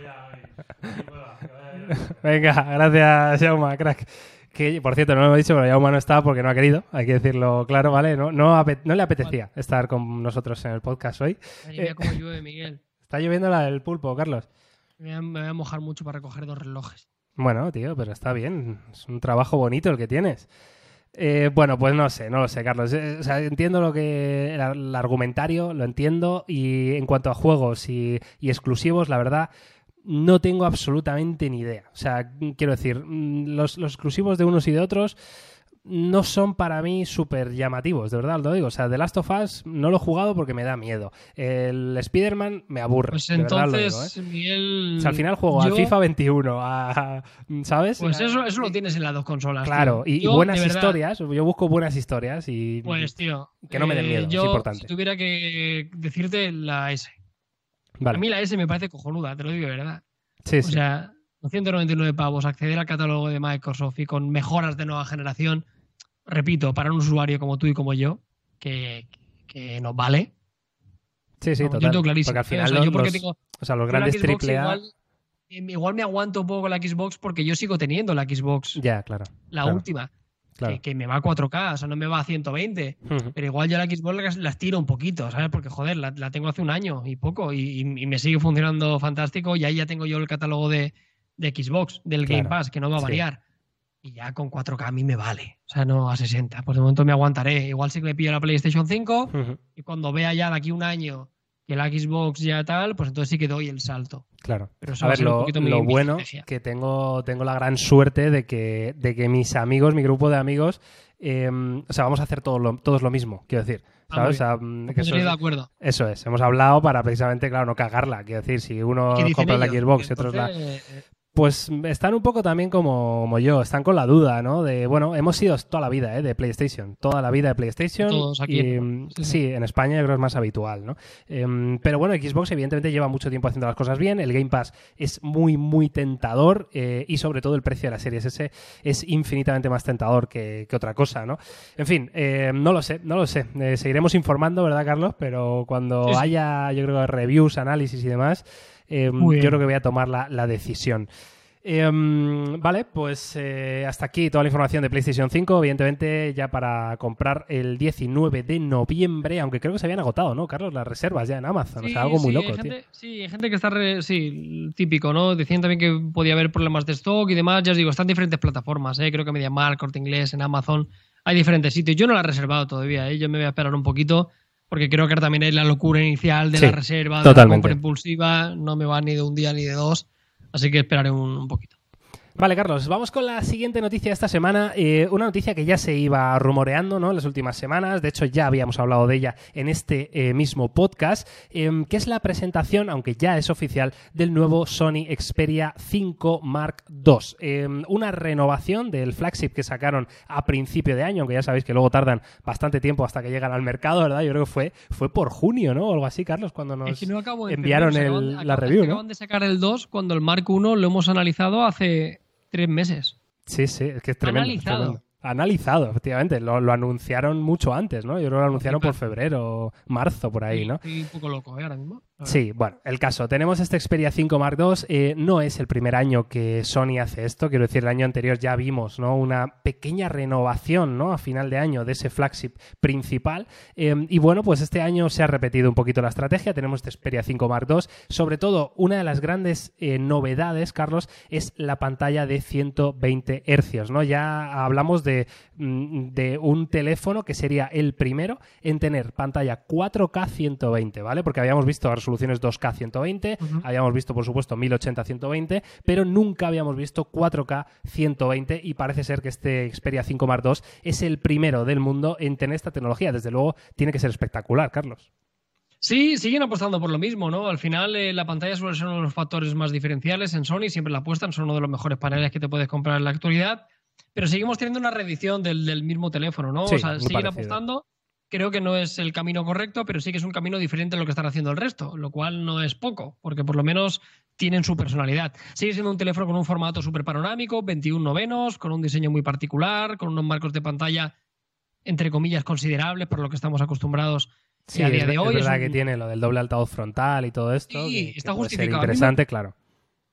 Venga, gracias Jauma, crack. Que, por cierto, no lo hemos dicho, pero Jauma no está porque no ha querido, hay que decirlo claro, ¿vale? No, no, no le apetecía estar con nosotros en el podcast hoy. Cómo llueve, Miguel. Está lloviendo la del pulpo, Carlos. Me voy a mojar mucho para recoger dos relojes. Bueno, tío, pero está bien. Es un trabajo bonito el que tienes. Eh, bueno, pues no sé, no lo sé, Carlos. Eh, o sea, entiendo lo que. El, argumentario, lo entiendo. Y en cuanto a juegos y, y exclusivos, la verdad, no tengo absolutamente ni idea. O sea, quiero decir, mm, los exclusivos de unos y de otros no son para mí súper llamativos, de verdad lo digo. O sea, The Last of Us no lo he jugado porque me da miedo. El Spider-Man me aburre. Pues de lo digo, ¿eh? entonces, Miguel. O sea, al final juego al yo- FIFA 21, a- ¿sabes? Pues eso, eso lo tienes en las dos consolas. Claro, tío. y, Yo, buenas verdad, historias. Yo busco buenas historias y. Pues, tío. que no me den eh, miedo, es yo, importante. Si tuviera que decirte la S. vale. A mí la S me parece cojonuda, te lo digo de verdad. sí, O sí. sea, 299 pavos, acceder al catálogo de Microsoft y con mejoras de nueva generación, repito, para un usuario como tú y como yo, que, que nos vale. sí, sí, yo total. tengo clarísimo. Porque al final O sea, los, yo porque tengo, o sea, los yo grandes triple A. igual, eh, igual me aguanto un poco con la Xbox porque yo sigo teniendo la Xbox, Ya, claro. la claro, última, claro. que, que me va a 4K, o sea, no me va a 120. Ujú. Pero igual yo la Xbox las, las tiro un poquito, ¿sabes? Porque, joder, la, la tengo hace un año y poco y, y- y me sigue funcionando fantástico. Y ahí ya tengo yo el catálogo de, de Xbox, del Game Pass, que no va a sí. variar. Y ya con 4K a mí me vale. O sea, no a 60. Pues de momento me aguantaré. Igual sí que me pillo la PlayStation 5 Ujú. y cuando vea ya de aquí un año que la Xbox ya tal, pues entonces sí que doy el salto. Claro. Pero A ver, lo, lo mi bueno que tengo, tengo la gran suerte de que, de que mis amigos, mi grupo de amigos, eh, o sea, vamos a hacer todo lo- todos lo mismo, quiero decir. Ah, ¿Sabes? O sea, que eso, de es, acuerdo. eso es. Hemos hablado para precisamente, claro, no cagarla. Quiero decir, si uno ¿Qué dicen compra la? Xbox y otros la, eh, Pues están un poco también como, como yo, están con la duda, ¿no? De, bueno, hemos sido toda la vida, ¿eh? De PlayStation, toda la vida de PlayStation. Todos aquí, y, mm, Sí, en España yo creo que es más habitual, ¿no? Em, pero bueno, Xbox evidentemente lleva mucho tiempo haciendo las cosas bien, el Game Pass es muy, muy tentador eh, y sobre todo el precio de la Series S es infinitamente más tentador que, que otra cosa, ¿no? En fin, eh, no lo sé, no lo sé. Eh, seguiremos informando, ¿verdad, Carlos? Pero cuando Sí, sí. haya, yo creo, reviews, análisis y demás, eh, Muy yo creo que voy a tomar la, la decisión. Em, vale, pues eh, hasta aquí toda la información de PlayStation 5. Evidentemente, ya para comprar el 19 de noviembre, aunque creo que se habían agotado, ¿no, Carlos? Las reservas ya en Amazon. o sea, algo muy sí, loco, hay tío. gente, Sí, hay gente que está, re- sí, típico, ¿no? Decían también que podía haber problemas de stock y demás. Ya os digo, están en diferentes plataformas, ¿eh? Creo que MediaMarkt, Corte Inglés, en Amazon. Hay diferentes sitios. Yo no la he reservado todavía, ¿eh? Yo me voy a esperar un poquito porque creo que también hay la locura inicial de Sí, la reserva, de totalmente. la compra impulsiva. No me va ni de un día ni de dos. Así que esperaré un, un poquito. Vale, Carlos, vamos con la siguiente noticia de esta semana. Eh, una noticia que ya se iba rumoreando ¿no? en las últimas semanas. De hecho, ya habíamos hablado de ella en este eh, mismo podcast, em, que es la presentación, aunque ya es oficial, del nuevo Sony Xperia 5 Mark II. Em, una renovación del flagship que sacaron a principio de año, aunque ya sabéis que luego tardan bastante tiempo hasta que llegan al mercado, ¿verdad? Yo creo que fue, fue por junio, ¿no? O algo así, Carlos, cuando nos... Es que no acabo de enviaron entender, el- acaban- la review, ¿no? Acaban de sacar el 2 cuando el Mark 1 lo hemos analizado hace tres meses. Sí, sí, es que es tremendo. Analizado. tremendo. Analizado, efectivamente. Lo, lo anunciaron mucho antes, ¿no? Yo creo que lo anunciaron por febrero, marzo, por ahí, ¿no? Estoy un poco loco ¿eh? ahora mismo. Sí, bueno, el caso. Tenemos este Xperia 5 Mark II. eh, no es el primer año que Sony hace esto. Quiero decir, el año anterior ya vimos ¿no? una pequeña renovación ¿no? a final de año de ese flagship principal. Eh, y bueno, pues este año se ha repetido un poquito la estrategia. Tenemos este Xperia 5 Mark II. Sobre todo, una de las grandes eh, novedades, Carlos, es la pantalla de 120 hercios. ¿no? Ya hablamos de, de un teléfono que sería el primero en tener pantalla 4K 120, ¿vale? Porque habíamos visto resoluciones 2K 120, Ujú. habíamos visto, por supuesto, 1080 120, pero nunca habíamos visto 4K 120 y parece ser que este Xperia 5 Mark II es el primero del mundo en tener esta tecnología. Desde luego, tiene que ser espectacular, Carlos. Sí, siguen apostando por lo mismo, ¿no? Al final eh, la pantalla suele ser uno de los factores más diferenciales en Sony, siempre la apuestan, son uno de los mejores paneles que te puedes comprar en la actualidad, pero seguimos teniendo una reedición del, mismo teléfono, ¿no? Sí, o sea, siguen parecido. apostando. Creo que no es el camino correcto, pero sí que es un camino diferente a lo que están haciendo el resto, lo cual no es poco, porque por lo menos tienen su personalidad. Sigue siendo un teléfono con un formato súper panorámico, 21 novenos, con un diseño muy particular, con unos marcos de pantalla, entre comillas, considerables por lo que estamos acostumbrados Sí, a día es, de hoy. es verdad un- que tiene lo del doble altavoz frontal y todo esto. Sí, que- que está puede ser justificado. Mí me- interesante, claro.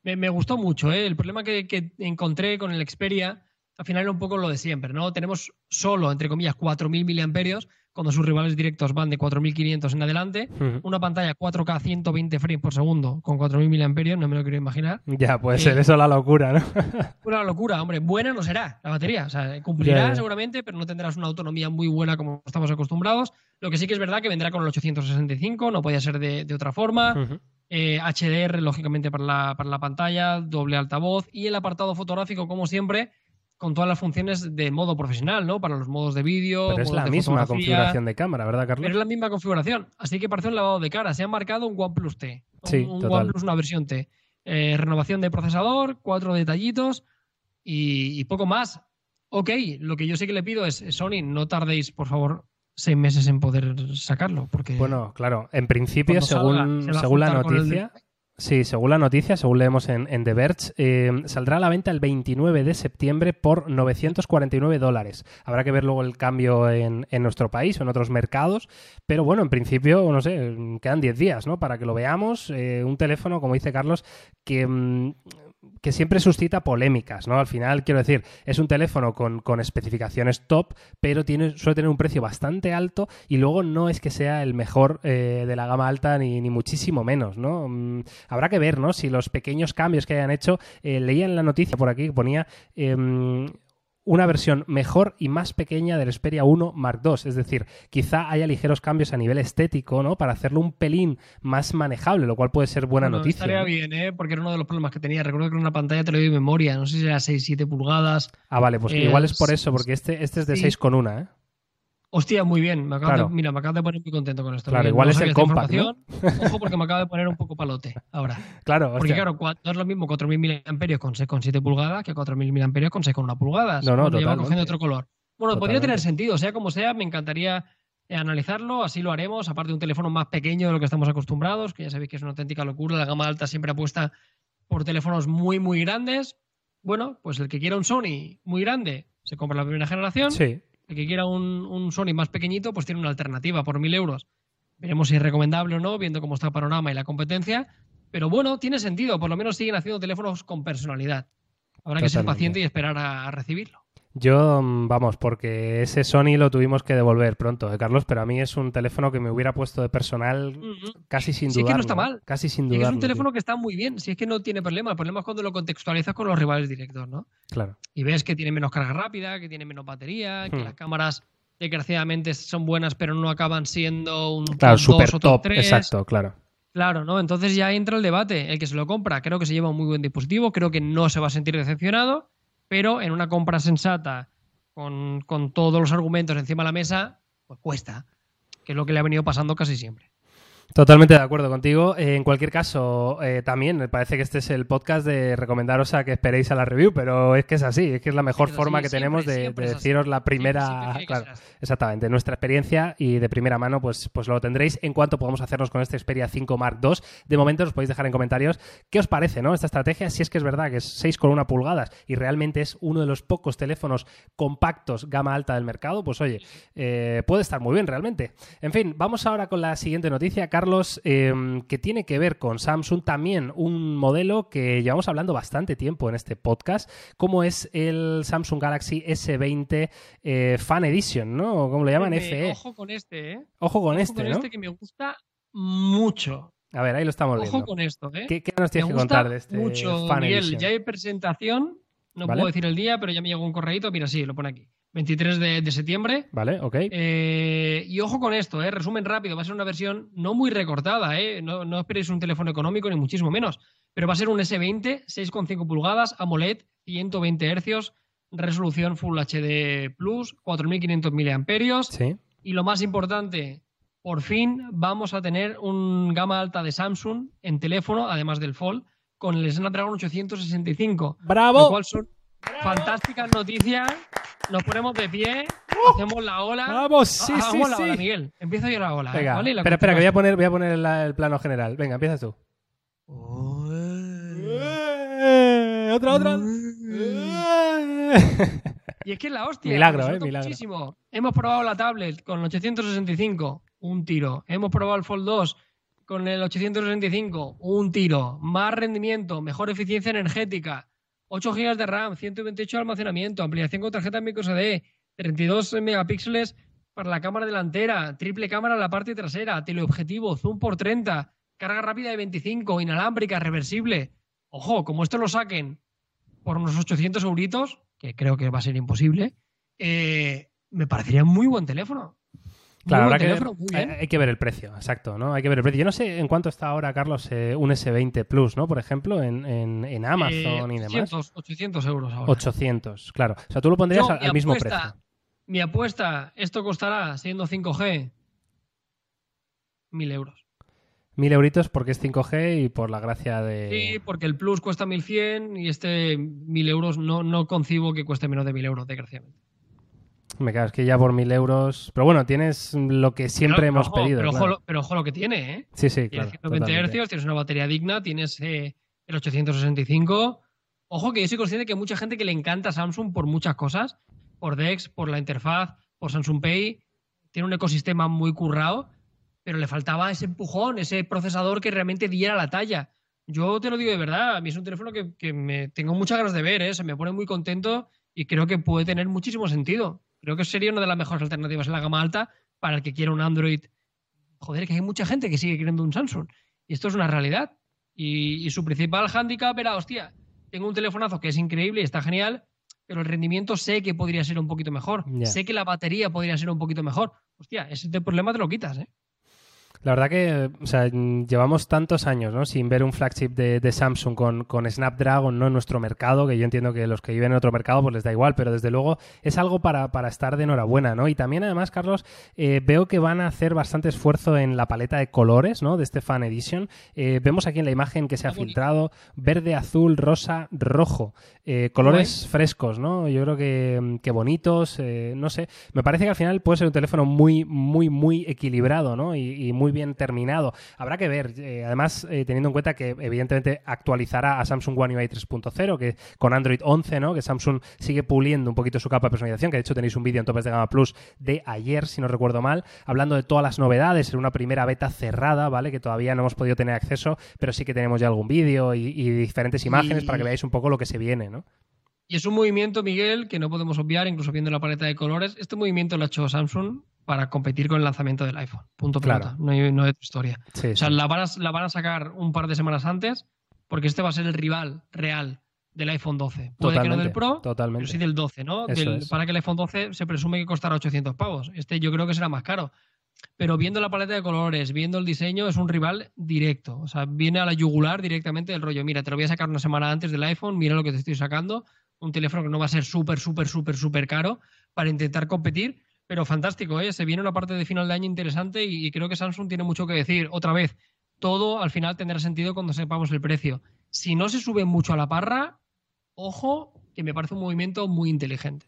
Me, me gustó mucho, ¿eh? El problema que, que encontré con el Xperia al final era un poco lo de siempre, ¿no? Tenemos solo, entre comillas, 4.000 miliamperios, cuando sus rivales directos van de 4.500 en adelante. Una pantalla 4K 120 frames por segundo con 4.000 miliamperios, no me lo quiero imaginar. Ya, puede Eh, ser eso la locura, ¿no? Una locura, hombre. Buena no será la batería. O sea, cumplirá seguramente, pero no tendrás una autonomía muy buena como estamos acostumbrados. Lo que sí que es verdad que vendrá con el 865, no podía ser de, de otra forma. Ujú. Eh, HDR, lógicamente, para la, para la pantalla, doble altavoz y el apartado fotográfico, como siempre, con todas las funciones de modo profesional, ¿no? Para los modos de vídeo. Pero es la misma configuración de cámara, ¿verdad, Carlos? Pero es la misma configuración. Así que parece un lavado de cara. Se ha marcado un OnePlus T. Un, Sí, un total. OnePlus, una versión T. Eh, renovación de procesador, cuatro detallitos y, y poco más. Ok, lo que yo sí que le pido es, Sony, no tardéis, por favor, seis meses en poder sacarlo. Porque Bueno, claro, en principio, salga, según, según la el noticia, sí, según la noticia, según leemos en, The Verge, eh, saldrá a la venta el 29 de septiembre por 949 dólares. Habrá que ver luego el cambio en, en nuestro país o en otros mercados, pero bueno, en principio, no sé, quedan 10 días, ¿no? Para que lo veamos. Eh, un teléfono, como dice Carlos, que... mm, que siempre suscita polémicas, ¿no? Al final, quiero decir, es un teléfono con, con especificaciones top, pero tiene, suele tener un precio bastante alto y luego no es que sea el mejor eh, de la gama alta ni, ni muchísimo menos, ¿no? Mm, habrá que ver, ¿no? Si los pequeños cambios que hayan hecho, eh, leía en la noticia por aquí que ponía em, una versión mejor y más pequeña del Xperia 1 Mark II, es decir, quizá haya ligeros cambios a nivel estético, ¿no? Para hacerlo un pelín más manejable, lo cual puede ser buena Bueno, noticia. Estaría ¿no? bien, ¿eh? Porque era uno de los problemas que tenía. Recuerdo que era una pantalla te lo doy de memoria. No sé si era 6-7 pulgadas. Ah, vale, pues Eh, igual es por eso, porque este, este es de sí. 6 con una, ¿eh? Hostia, muy bien. Me acabas Claro. de, mira, me acabas de poner muy contento con esto. Claro, porque igual es el compact, información. Ojo, porque me acaba de poner un poco palote ahora. Claro, Porque hostia. claro, cua- no es lo mismo 4.000 miliamperios con 6,7 pulgadas que 4.000 miliamperios con 6,1 pulgadas. No, no, lleva totalmente. cogiendo otro color. Bueno, podría tener sentido, sea como sea, me encantaría eh, analizarlo, así lo haremos, aparte de un teléfono más pequeño de lo que estamos acostumbrados, que ya sabéis que es una auténtica locura, la gama alta siempre apuesta por teléfonos muy, muy grandes. Bueno, pues el que quiera un Sony muy grande se compra la primera generación, Sí, el que quiera un, un Sony más pequeñito, pues tiene una alternativa por 1.000 euros. Veremos si es recomendable o no, viendo cómo está el panorama y la competencia. Pero bueno, tiene sentido. Por lo menos siguen haciendo teléfonos con personalidad. Habrá que ser paciente y esperar a recibirlo. Yo, mm, vamos, porque ese Sony lo tuvimos que devolver pronto, ¿eh, Carlos? Pero a mí es un teléfono que me hubiera puesto de personal casi sin Si es que no está ¿eh? mal. Casi sin dudarlo. es un teléfono tío. que está muy bien. Si es que no tiene problema. El problema es cuando lo contextualizas con los rivales directos, ¿no? Claro. Y ves que tiene menos carga rápida, que tiene menos batería, que Hmm. las cámaras desgraciadamente son buenas, pero no acaban siendo un Claro, top 2 super o top top. 3. Exacto, claro. Claro, ¿no? Entonces ya entra el debate. El que se lo compra creo que se lleva un muy buen dispositivo, creo que no se va a sentir decepcionado, pero en una compra sensata, con, con todos los argumentos encima de la mesa, pues cuesta, que es lo que le ha venido pasando casi siempre. Totalmente de acuerdo contigo. Eh, en cualquier caso, eh, también me parece que este es el podcast de recomendaros a que esperéis a la review, pero es que es así, es que es la mejor Es forma que siempre, tenemos de, siempre deciros la primera, claro, exactamente, nuestra experiencia y de primera mano, pues, pues lo tendréis en cuanto podamos hacernos con este Xperia 5 Mark II. De momento os podéis dejar en comentarios qué os parece, ¿no? Esta estrategia, si es que es verdad que es 6,1 pulgadas y realmente es uno de los pocos teléfonos compactos gama alta del mercado, pues oye, eh, puede estar muy bien realmente. En fin, vamos ahora con la siguiente noticia, Carlos, eh, que tiene que ver con Samsung, también un modelo que llevamos hablando bastante tiempo en este podcast, como es el Samsung Galaxy S20 eh, Fan Edition, ¿no? ¿Cómo lo llaman? FE. Ojo con este, ¿eh? Ojo con Ojo este, con ¿no? este que me gusta mucho. A ver, ahí lo estamos Ojo viendo. con esto, ¿eh? ¿Qué, qué nos tienes me que contar de este mucho, Fan Miguel. Edition? Ya hay presentación, no Vale. puedo decir el día, pero ya me llegó un correíto. Mira, sí, lo pone aquí. 23 de, de septiembre. Vale, ok. Eh, y ojo con esto, eh, resumen rápido, va a ser una versión no muy recortada, eh, no, no esperéis un teléfono económico ni muchísimo menos, pero va a ser un S20, 6,5 pulgadas, AMOLED, 120 Hz, resolución Full HD Plus, 4500 miliamperios Sí. y lo más importante, por fin vamos a tener un gama alta de Samsung en teléfono, además del Fold, con el Snapdragon 865. ¡Bravo! Lo cual son fantásticas noticias. Nos ponemos de pie, hacemos la ola. ¡Vamos! Sí, Hagamos sí, la ola. Miguel. Empiezo yo la ola. ¿eh? Venga, ¿vale? Y la espera, espera, que voy a poner, voy a poner la- el plano general. Venga, empiezas tú. otra, otra. Y es que es la hostia. Milagro, eh, milagro. Muchísimo. Hemos probado la tablet con el 865, un tiro. Hemos probado el Fold 2 con el 865, un tiro. Más rendimiento, mejor eficiencia energética, 8 GB de RAM, 128 de almacenamiento, ampliación con tarjeta microSD, 32 megapíxeles para la cámara delantera, triple cámara en la parte trasera, teleobjetivo, zoom por 30, carga rápida de 25, inalámbrica, reversible. Ojo, como esto lo saquen por unos 800 euritos, que creo que va a ser imposible, eh, me parecería muy buen teléfono. Claro, habrá que hay, hay que ver el precio, exacto, ¿no? Hay que ver el precio. Yo no sé en cuánto está ahora, Carlos, eh, un S20 Plus, ¿no? Por ejemplo, en, en- en Amazon Eh, y demás. 800, 800 euros ahora. 800, claro. O sea, tú lo pondrías Yo, al, al mismo apuesta- precio. Mi apuesta, esto costará, siendo 5G, 1000 euros. Mil euritos porque es 5G y por la gracia de... Sí, porque el Plus cuesta 1100 y este 1000 euros no, no concibo que cueste menos de 1000 euros, desgraciadamente. Me cago, es que ya por mil euros... Pero bueno, tienes lo que siempre hemos ojo, pedido. Pero, claro. ojo, lo- pero ojo lo que tiene, ¿eh? Sí, sí, Tienes claro. 120 totalmente. Hz, tienes una batería digna, tienes eh, el 865. Ojo que yo soy consciente que hay mucha gente que le encanta Samsung por muchas cosas, por DeX, por la interfaz, por Samsung Pay. Tiene un ecosistema muy currado, pero le faltaba ese empujón, ese procesador que realmente diera la talla. Yo te lo digo de verdad, a mí es un teléfono que, que me tengo muchas ganas de ver, ¿eh? se me pone muy contento y creo que puede tener muchísimo sentido. Creo que sería una de las mejores alternativas en la gama alta para el que quiera un Android joder, que hay mucha gente que sigue queriendo un Samsung. Y esto es una realidad. Y, y su principal hándicap era, hostia, tengo un telefonazo que es increíble y está genial, pero el rendimiento sé que podría ser un poquito mejor. Sé que la batería podría ser un poquito mejor. Hostia, ese problema te lo quitas, ¿eh? La verdad que, o sea, llevamos tantos años, ¿no? Sin ver un flagship de, de Samsung con, con Snapdragon, ¿no? En nuestro mercado, que yo entiendo que los que viven en otro mercado, pues les da igual, pero desde luego es algo para, para estar de enhorabuena, ¿no? Y también, además, Carlos, eh, veo que van a hacer bastante esfuerzo en la paleta de colores, ¿no? De este Fan Edition. Eh, vemos aquí en la imagen que se ha filtrado verde, azul, rosa, rojo. Eh, colores frescos, ¿no? Yo creo que, que bonitos, eh, no sé. Me parece que al final puede ser un teléfono muy, muy, muy equilibrado, ¿no? Y, y muy bien terminado. Habrá que ver, eh, además, eh, teniendo en cuenta que evidentemente actualizará a Samsung One UI 3.0, que con Android 11, ¿no? Que Samsung sigue puliendo un poquito su capa de personalización, que de hecho tenéis un vídeo en Topes de Gama Plus de ayer, si no recuerdo mal, hablando de todas las novedades en una primera beta cerrada, ¿vale? Que todavía no hemos podido tener acceso, pero sí que tenemos ya algún vídeo y, y diferentes imágenes Y- para que veáis un poco lo que se viene, ¿no? Y es un movimiento, Miguel, que no podemos obviar, incluso viendo la paleta de colores. Este movimiento lo ha hecho Samsung para competir con el lanzamiento del iPhone. Punto Claro. No hay, no hay otra historia. Sí, O sea, sí. la van, a, la van a sacar un par de semanas antes, porque este va a ser el rival real del iPhone 12. Puede que no del Pro, totalmente. pero sí del 12, ¿no? Del-. Para que el iPhone 12 se presume que costará 800 pavos. Este yo creo que será más caro. Pero viendo la paleta de colores, viendo el diseño, es un rival directo. O sea, viene a la yugular directamente del rollo. Mira, te lo voy a sacar una semana antes del iPhone, mira lo que te estoy sacando. Un teléfono que no va a ser súper, súper, súper, súper caro para intentar competir. Pero fantástico, ¿eh? Se viene una parte de final de año interesante y, y creo que Samsung tiene mucho que decir. Otra vez, todo al final tendrá sentido cuando sepamos el precio. Si no se sube mucho a la parra, ojo, que me parece un movimiento muy inteligente.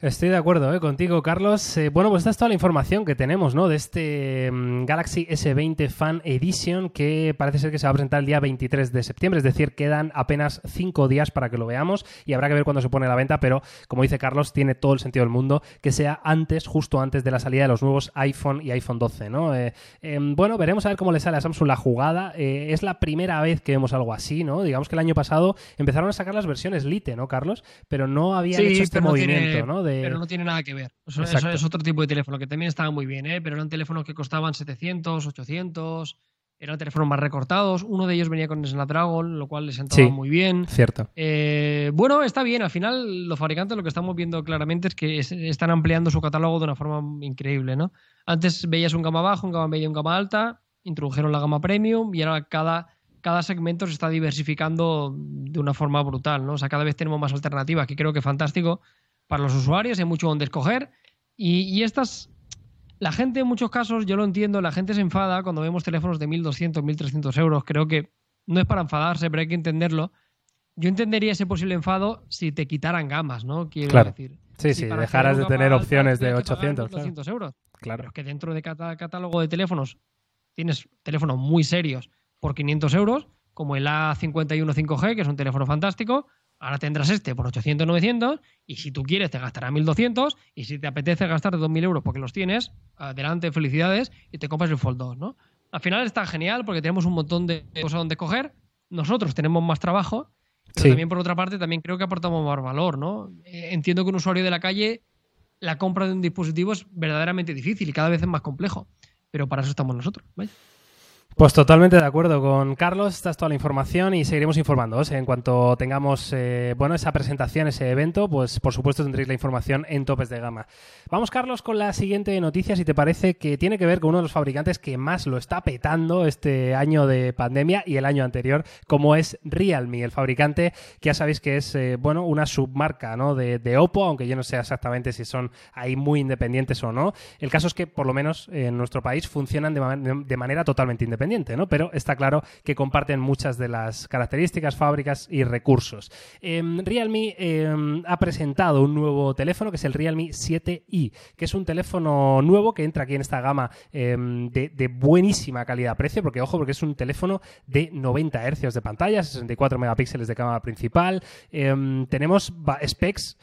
Estoy de acuerdo ¿eh? contigo, Carlos. Eh, bueno, pues esta es toda la información que tenemos, ¿no? De este mm, Galaxy S20 Fan Edition que parece ser que se va a presentar el día 23 de septiembre, es decir, quedan apenas cinco días para que lo veamos y habrá que ver cuándo se pone a la venta, pero como dice Carlos, tiene todo el sentido del mundo que sea antes, justo antes de la salida de los nuevos iPhone y iPhone 12, ¿no? Eh, em, bueno, veremos a ver cómo le sale a Samsung la jugada. Es la primera vez que vemos algo así, ¿no? Digamos que el año pasado empezaron a sacar las versiones Lite, ¿no, Carlos? Pero no habían hecho este movimiento, tiene- ¿no? De... Pero no tiene nada que ver. Eso, eso Exacto. es otro tipo de teléfono que también estaba muy bien, ¿eh? pero eran teléfonos que costaban 700, 800, eran teléfonos más recortados. Uno de ellos venía con Snapdragon, lo cual les sentaba Sí. muy bien. Cierto. Eh, bueno, está bien. Al final, los fabricantes lo que estamos viendo claramente es que es- están ampliando su catálogo de una forma increíble, ¿no? Antes veías un gama bajo, un gama medio, un gama alta, introdujeron la gama premium y ahora cada, cada segmento se está diversificando de una forma brutal, ¿no? O sea, cada vez tenemos más alternativas, que creo que es fantástico para los usuarios, hay mucho donde escoger. Y, y estas, La gente en muchos casos, yo lo entiendo, la gente se enfada cuando vemos teléfonos de 1.200, 1.300 euros. Creo que no es para enfadarse, pero hay que entenderlo. Yo entendería ese posible enfado si te quitaran gamas, ¿no? Quiero Claro. decir. Sí, Si sí, dejaras de tener gama opciones de tienes que pagar 800. Claro. 1.200 euros. claro. Pero es que dentro de cada catálogo de teléfonos tienes teléfonos muy serios por 500 euros, como el A51 5G, que es un teléfono fantástico. Ahora tendrás este por 800, 900, y si tú quieres te gastarás 1200, y si te apetece gastar 2000 euros porque los tienes, adelante, felicidades, y te compras el Fold 2, ¿no? Al final está genial porque tenemos un montón de cosas donde coger. Nosotros tenemos más trabajo, pero Sí. también por otra parte también creo que aportamos más valor, ¿no? Eh, Entiendo que un usuario de la calle la compra de un dispositivo es verdaderamente difícil y cada vez es más complejo. Pero para eso estamos nosotros. ¿vale? Pues totalmente de acuerdo con Carlos, esta es toda la información y seguiremos informándoos. En cuanto tengamos eh, bueno, esa presentación, ese evento, pues por supuesto tendréis la información en topes de gama. Vamos, Carlos, con la siguiente noticia, si te parece, que tiene que ver con uno de los fabricantes que más lo está petando este año de pandemia y el año anterior, como es Realme, el fabricante que ya sabéis que es eh, bueno, una submarca ¿no? de, de Oppo, aunque yo no sé exactamente si son ahí muy independientes o no. El caso es que, por lo menos en nuestro país, funcionan de, ma- de manera totalmente independiente, ¿no? Pero está claro que comparten muchas de las características, fábricas y recursos. Em, Realme em, ha presentado un nuevo teléfono que es el Realme 7i, que es un teléfono nuevo que entra aquí en esta gama em, de, de buenísima calidad-precio, porque ojo, porque es un teléfono de 90 Hz de pantalla, 64 megapíxeles de cámara principal. Em, tenemos specs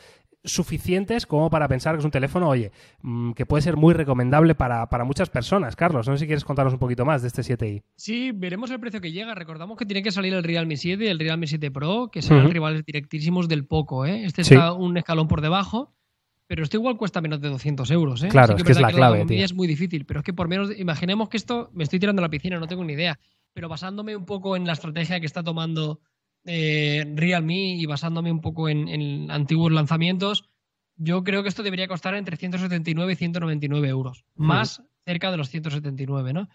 suficientes como para pensar que es un teléfono, oye, mm, que puede ser muy recomendable para, para muchas personas. Carlos, no sé si quieres contarnos un poquito más de este 7i. Sí, veremos el precio que llega. Recordamos que tiene que salir el Realme 7 y el Realme 7 Pro, que serán rivales directísimos del Poco. ¿eh? Este Sí. está un escalón por debajo, pero esto igual cuesta menos de 200 euros. ¿eh? Claro, Sí es que es la clave, tío. Es muy difícil, pero es que por menos, imaginemos que esto, me estoy tirando a la piscina, no tengo ni idea, pero basándome un poco en la estrategia que está tomando eh, Realme y basándome un poco en, en antiguos lanzamientos, yo creo que esto debería costar entre 179 y 199 euros, más cerca de los 179, ¿no?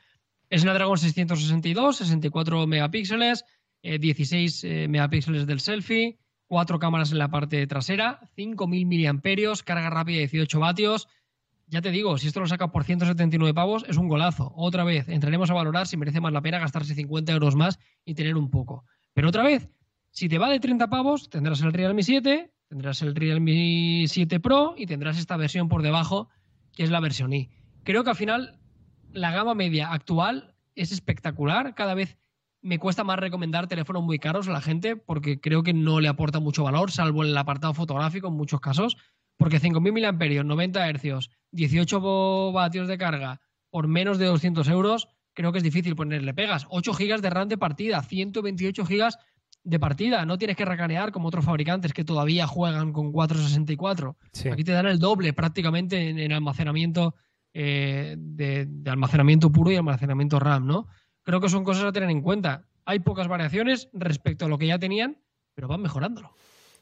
Es Snapdragon 662, 64 megapíxeles, eh, 16 eh, megapíxeles del selfie, cuatro cámaras en la parte trasera, 5.000 miliamperios, carga rápida de 18 vatios. Ya te digo, si esto lo sacas por 179 pavos, es un golazo. Otra vez, entraremos a valorar si merece más la pena gastarse 50 euros más y tener un poco. Pero otra vez, si te va de 30 pavos, tendrás el Realme 7, tendrás el Realme 7 Pro y tendrás esta versión por debajo, que es la versión i. Creo que al final la gama media actual es espectacular. Cada vez me cuesta más recomendar teléfonos muy caros a la gente porque creo que no le aporta mucho valor, salvo en el apartado fotográfico en muchos casos. Porque 5.000 miliamperios, 90 hercios, 18 vatios de carga por menos de 200 euros, creo que es difícil ponerle pegas. 8 gigas de RAM de partida, 128 gigas de partida. No tienes que racanear como otros fabricantes que todavía juegan con 464. Sí. Aquí te dan el doble prácticamente en, en almacenamiento eh, de, de almacenamiento puro y almacenamiento RAM, ¿no? Creo que son cosas a tener en cuenta. Hay pocas variaciones respecto a lo que ya tenían, pero van mejorándolo.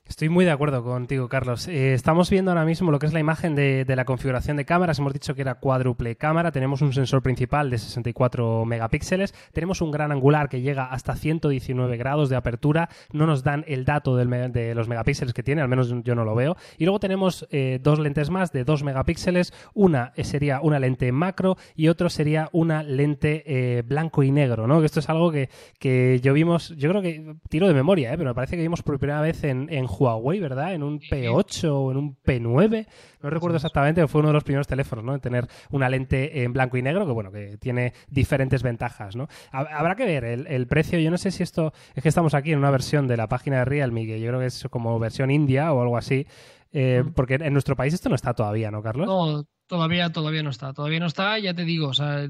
Estoy muy de acuerdo contigo, Carlos. Eh, estamos viendo ahora mismo lo que es la imagen de, de la configuración de cámaras. Hemos dicho que era cuádruple cámara. Tenemos un sensor principal de 64 megapíxeles. Tenemos un gran angular que llega hasta 119 grados de apertura. No nos dan el dato del de los megapíxeles que tiene, al menos yo no lo veo. Y luego tenemos eh, dos lentes más de 2 megapíxeles. Una eh, sería una lente macro y otro sería una lente eh, blanco y negro, ¿no? Esto es algo que, que yo vimos, yo creo que tiro de memoria, pero me parece que vimos por primera vez en, en Huawei, ¿verdad? En un P8 o en un P9. No recuerdo exactamente, fue uno de los primeros teléfonos, ¿no? En tener una lente en blanco y negro, que bueno, que tiene diferentes ventajas, ¿no? Ha- Habrá que ver el, el precio. Yo no sé si esto es que estamos aquí en una versión de la página de Realme, que yo creo que es como versión India o algo así. eh. Porque en nuestro país esto no está todavía, ¿no, Carlos? No, todavía, todavía no está. Todavía no está, ya te digo. O sea,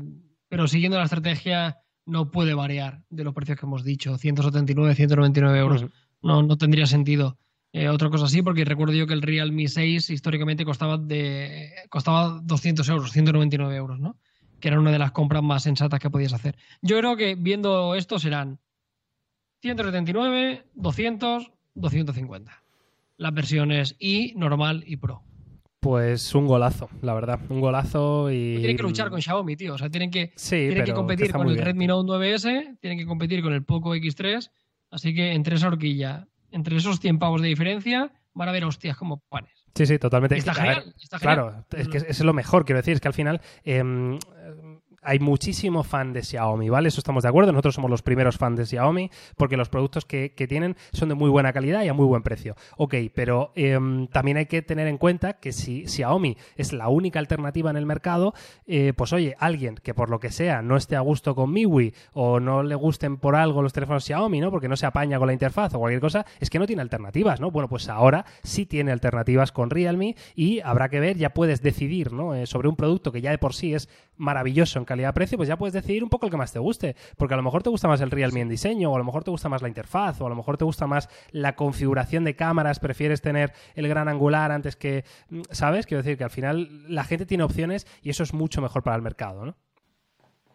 pero siguiendo la estrategia no puede variar de los precios que hemos dicho. 179, 199 euros. No, no tendría sentido. Eh, otra cosa sí, porque recuerdo yo que el Realme 6 históricamente costaba de costaba 200 euros, 199 euros, ¿no? Que era una de las compras más sensatas que podías hacer. Yo creo que viendo esto serán 179, 200, 250. Las versiones I, normal y Pro. Pues un golazo, la verdad. Un golazo y. Tienen que luchar con Xiaomi, tío. O sea, tienen que, Sí, tienen que competir con el bien. Redmi Note 9S, tienen que competir con el Poco X3. Así que entre esa horquilla, entre esos 100 pavos de diferencia, van a haber hostias como panes. Sí, sí, totalmente. Está genial, ver, está genial. Claro, es que es lo mejor, quiero decir, es que al final em, hay muchísimo fan de Xiaomi, ¿vale? Eso estamos de acuerdo. Nosotros somos los primeros fans de Xiaomi porque los productos que, que tienen son de muy buena calidad y a muy buen precio. Ok, pero em, también hay que tener en cuenta que si Xiaomi es la única alternativa en el mercado, eh, pues oye, alguien que por lo que sea no esté a gusto con MIUI o no le gusten por algo los teléfonos Xiaomi, ¿no? Porque no se apaña con la interfaz o cualquier cosa, es que no tiene alternativas, ¿no? Bueno, pues ahora sí tiene alternativas con Realme y habrá que ver, ya puedes decidir, ¿no? Eh, sobre un producto que ya de por sí es maravilloso calidad-precio, pues ya puedes decidir un poco el que más te guste. Porque a lo mejor te gusta más el Realme en diseño, o a lo mejor te gusta más la interfaz, o a lo mejor te gusta más la configuración de cámaras, prefieres tener el gran angular antes que. mm, ¿Sabes? Quiero decir que al final la gente tiene opciones y eso es mucho mejor para el mercado, ¿no?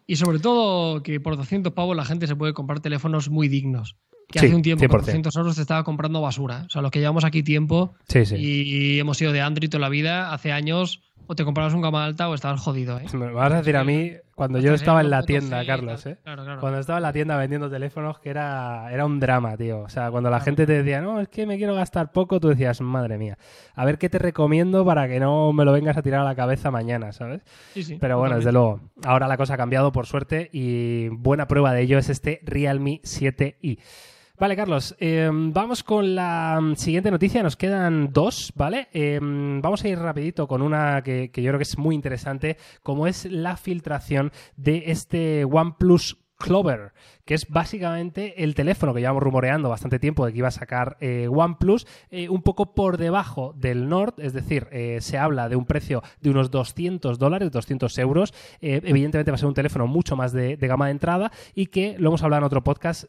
Y sobre todo que por 200 pavos la gente se puede comprar teléfonos muy dignos. Que Sí, hace un tiempo por 100%. 200 euros te estaba comprando basura. O sea, los que llevamos aquí tiempo Sí, sí. y hemos sido de Android toda la vida, hace años o te comprabas un gama alta o estabas jodido. ¿eh? Me vas a decir a mí cuando yo estaba en la tienda, Carlos. ¿eh? Claro, claro. Cuando estaba en la tienda vendiendo teléfonos, que era, era un drama, tío. O sea, cuando la gente te decía, no, es que me quiero gastar poco, tú decías, madre mía, a ver qué te recomiendo para que no me lo vengas a tirar a la cabeza mañana, ¿sabes? Sí, sí, Pero bueno, totalmente. desde luego, ahora la cosa ha cambiado por suerte y buena prueba de ello es este Realme 7i. Vale, Carlos, eh, vamos con la siguiente noticia. Nos quedan dos, ¿vale? Eh, vamos a ir rapidito con una que, que yo creo que es muy interesante, como es la filtración de este OnePlus Clover, que es básicamente el teléfono que llevamos rumoreando bastante tiempo de que iba a sacar eh, OnePlus, eh, un poco por debajo del Nord, es decir, eh, se habla de un precio de unos 200 dólares, 200 euros. Evidentemente va a ser un teléfono mucho más de, de gama de entrada y que, lo hemos hablado en otro podcast,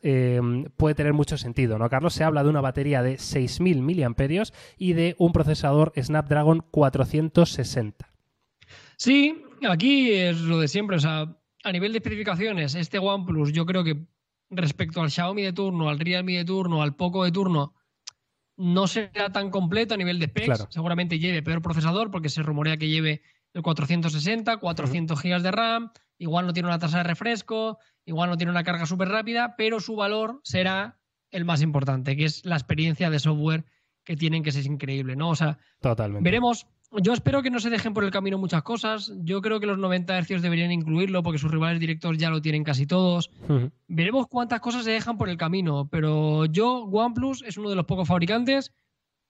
puede tener mucho sentido, ¿no, Carlos? Se habla de una batería de 6.000 miliamperios y de un procesador Snapdragon 460. Sí, aquí es lo de siempre. O sea, a nivel de especificaciones, este OnePlus, yo creo que respecto al Xiaomi de turno, al Realme de turno, al Poco de turno, no será tan completo a nivel de specs. Claro. Seguramente lleve peor procesador porque se rumorea que lleve el 460, 400 GB de RAM, igual no tiene una tasa de refresco, igual no tiene una carga súper rápida, pero su valor será el más importante, que es la experiencia de software que tienen, que es increíble, ¿no? O sea, Totalmente. Veremos. Yo espero que no se dejen por el camino muchas cosas. Yo creo que los 90 Hz deberían incluirlo porque sus rivales directos ya lo tienen casi todos. Veremos cuántas cosas se dejan por el camino. Pero yo, OnePlus es uno de los pocos fabricantes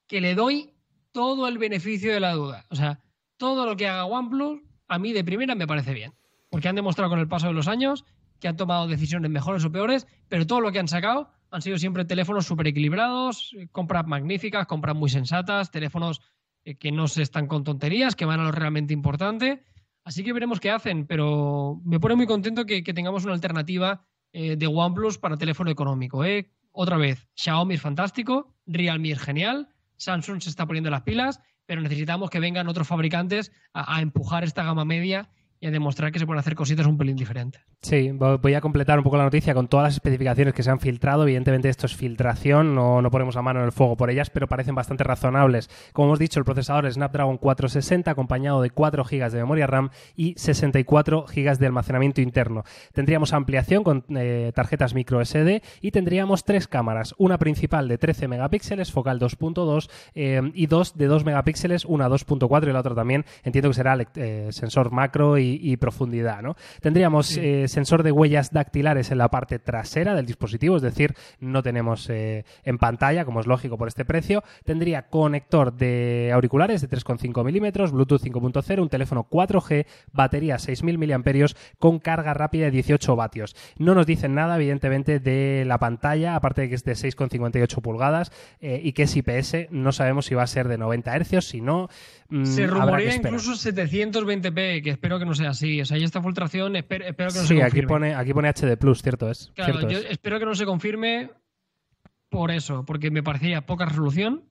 que le doy todo el beneficio de la duda. O sea, todo lo que haga OnePlus, a mí de primera me parece bien. Porque han demostrado con el paso de los años que han tomado decisiones mejores o peores, pero todo lo que han sacado han sido siempre teléfonos súper equilibrados, eh, compras magníficas, compras muy sensatas, teléfonos eh, que no se están con tonterías, que van a lo realmente importante. Así que veremos qué hacen, pero me pone muy contento que, tengamos una alternativa eh, de OnePlus para teléfono económico. ¿eh? Otra vez, Xiaomi es fantástico, Realme es genial, Samsung se está poniendo las pilas, pero necesitamos que vengan otros fabricantes a empujar esta gama media y demostrar que se pueden hacer cositas un pelín diferentes. Sí, vo- voy a completar un poco la noticia con todas las especificaciones que se han filtrado. Evidentemente esto es filtración, no, no ponemos la mano en el fuego por ellas, pero parecen bastante razonables. Como hemos dicho, el procesador es Snapdragon 460 acompañado de 4 GB de memoria RAM y 64 GB de almacenamiento interno. Tendríamos ampliación con eh, tarjetas micro SD y tendríamos tres cámaras, una principal de 13 megapíxeles, focal 2.2 eh, y dos de 2 megapíxeles, una 2.4 y la otra también entiendo que será eh, sensor macro y, y profundidad. ¿no? Tendríamos Sí. eh, sensor de huellas dactilares en la parte trasera del dispositivo, es decir, no tenemos eh, en pantalla, como es lógico por este precio. Tendría conector de auriculares de 3,5 milímetros, Bluetooth 5.0, un teléfono 4G, batería 6.000 miliamperios con carga rápida de 18 vatios. No nos dicen nada, evidentemente, de la pantalla, aparte de que es de 6,58 pulgadas eh, y que es IPS. No sabemos si va a ser de 90 Hz, si no. mm, Se rumorea incluso 720p, que espero que no sea así. O sea, ya esta filtración, espero, espero que no Sí, se aquí pone, aquí pone HD Plus, cierto es. Claro, cierto yo es. espero que no se confirme por eso, porque me parecería poca resolución,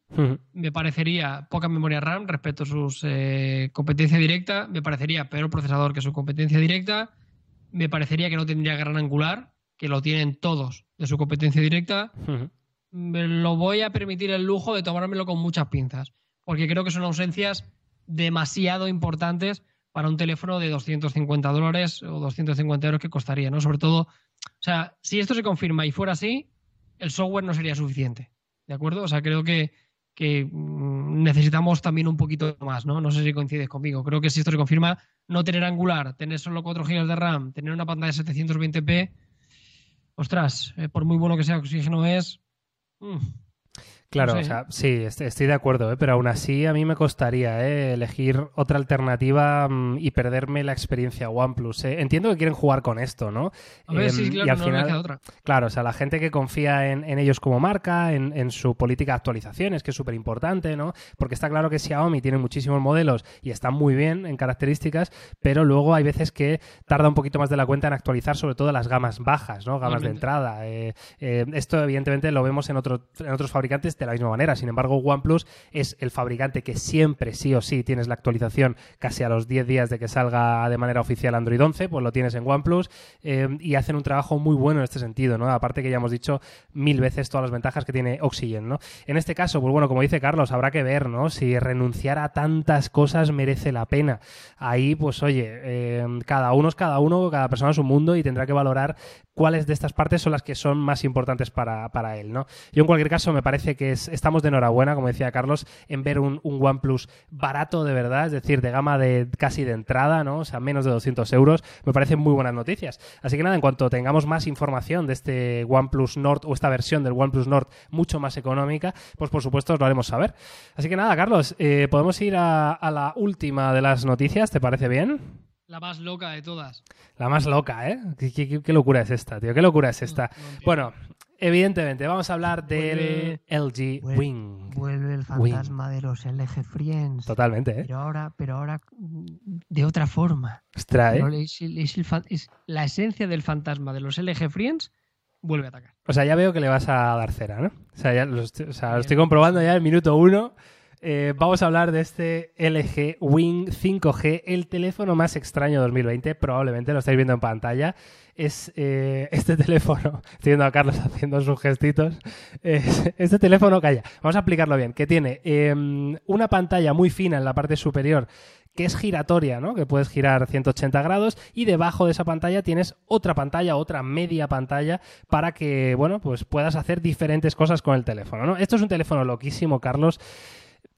me parecería poca memoria RAM respecto a su competencia directa, me parecería peor procesador que su competencia directa, me parecería que no tendría gran angular, que lo tienen todos de su competencia directa. Me lo voy a permitir el lujo de tomármelo con muchas pinzas, porque creo que son ausencias demasiado importantes para un teléfono de 250 dólares o 250 euros que costaría, ¿no? Sobre todo, o sea, si esto se confirma y fuera así, el software no sería suficiente, ¿de acuerdo? O sea, creo que, que mm, necesitamos también un poquito más, ¿no? No sé si coincides conmigo. Creo que si esto se confirma, no tener angular, tener solo 4 GB de RAM, tener una pantalla de 720p, ostras, eh, por muy bueno que sea oxígeno es... Mm, Claro, o sea, sí, estoy de acuerdo, ¿eh? pero aún así a mí me costaría ¿eh? elegir otra alternativa mm, y perderme la experiencia OnePlus. ¿eh? Entiendo que quieren jugar con esto, ¿no? A ver, sí, em, claro, y al final, otra. Claro, o sea, la gente que confía en, ellos como marca, en, su política de actualizaciones, que es súper importante, ¿no? Porque está claro que Xiaomi tiene muchísimos modelos y están muy bien en características, pero luego hay veces que tarda un poquito más de la cuenta en actualizar, sobre todo las gamas bajas, ¿no? Gamas de entrada. Eh, esto, evidentemente, lo vemos en, otro, en otros fabricantes de la misma manera. Sin embargo, OnePlus es el fabricante que siempre, sí o sí, tienes la actualización casi a los 10 días de que salga de manera oficial Android 11, pues lo tienes en OnePlus eh, y hacen un trabajo muy bueno en este sentido, ¿no? Aparte que ya hemos dicho mil veces todas las ventajas que tiene Oxygen, ¿no? En este caso, pues bueno, como dice Carlos, habrá que ver, ¿no? Si renunciar a tantas cosas merece la pena. Ahí, pues oye, eh, cada uno es cada uno, cada persona es un mundo y tendrá que valorar cuáles de estas partes son las que son más importantes para, para él, ¿no? Yo en cualquier caso me parece que es, estamos de enhorabuena, como decía Carlos, en ver un, un, OnePlus barato de verdad, es decir, de gama de casi de entrada, ¿no? O sea, menos de 200 euros, me parecen muy buenas noticias. Así que nada, en cuanto tengamos más información de este OnePlus Nord o esta versión del OnePlus Nord mucho más económica, pues por supuesto os lo haremos saber. Así que nada, Carlos, eh, podemos ir a, a la última de las noticias, ¿te parece bien? La más loca de todas. La más loca, ¿eh? ¿Qué, locura es esta, tío? ¿Qué locura es esta? bueno, evidentemente, vamos a hablar del LG Wing. Vuelve el fantasma de los LG Friends. Totalmente, ¿eh? Pero ahora, pero ahora de otra forma. Ostras, ¿eh? la esencia del fantasma de los LG Friends vuelve a atacar. O sea, ya veo que le vas a dar cera, ¿no? O sea, ya lo, estoy comprobando ya en el minuto uno. Eh, vamos a hablar de este LG Wing 5G, el teléfono más extraño de 2020, probablemente lo estáis viendo en pantalla. Es eh, este teléfono, estoy viendo a Carlos haciendo sus gestitos. este teléfono, calla, vamos a explicarlo bien, que tiene em, una pantalla muy fina en la parte superior que es giratoria, ¿no? Que puedes girar 180 grados y debajo de esa pantalla tienes otra pantalla, otra media pantalla para que, bueno, pues puedas hacer diferentes cosas con el teléfono, ¿no? Esto es un teléfono loquísimo, Carlos.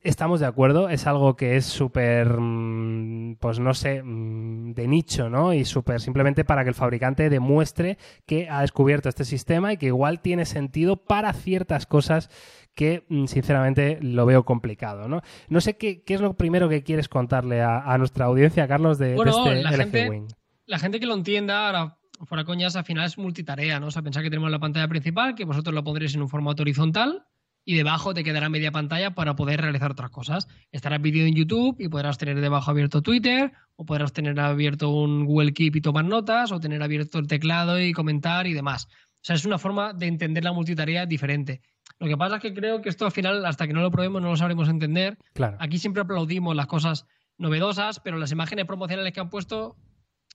Estamos de acuerdo, es algo que es súper, mm, pues no sé, mm, de nicho, ¿no? Y súper simplemente para que el fabricante demuestre que ha descubierto este sistema y que igual tiene sentido para ciertas cosas que mm, sinceramente lo veo complicado, ¿no? No sé qué, es lo primero que quieres contarle a, nuestra audiencia, Carlos, de, este la gente, Wing. La gente que lo entienda, ahora fuera coñas, al final es multitarea, ¿no? O sea, pensar que tenemos la pantalla principal, que vosotros lo pondréis en un formato horizontal y debajo te quedará media pantalla para poder realizar otras cosas. Estará vídeo en YouTube y podrás tener debajo abierto Twitter, o podrás tener abierto un Google Keep y tomar notas, o tener abierto el teclado y comentar y demás. O sea, es una forma de entender la multitarea diferente. Lo que pasa es que creo que esto al final, hasta que no lo probemos, no lo sabremos entender. Claro. Aquí siempre aplaudimos las cosas novedosas, pero las imágenes promocionales que han puesto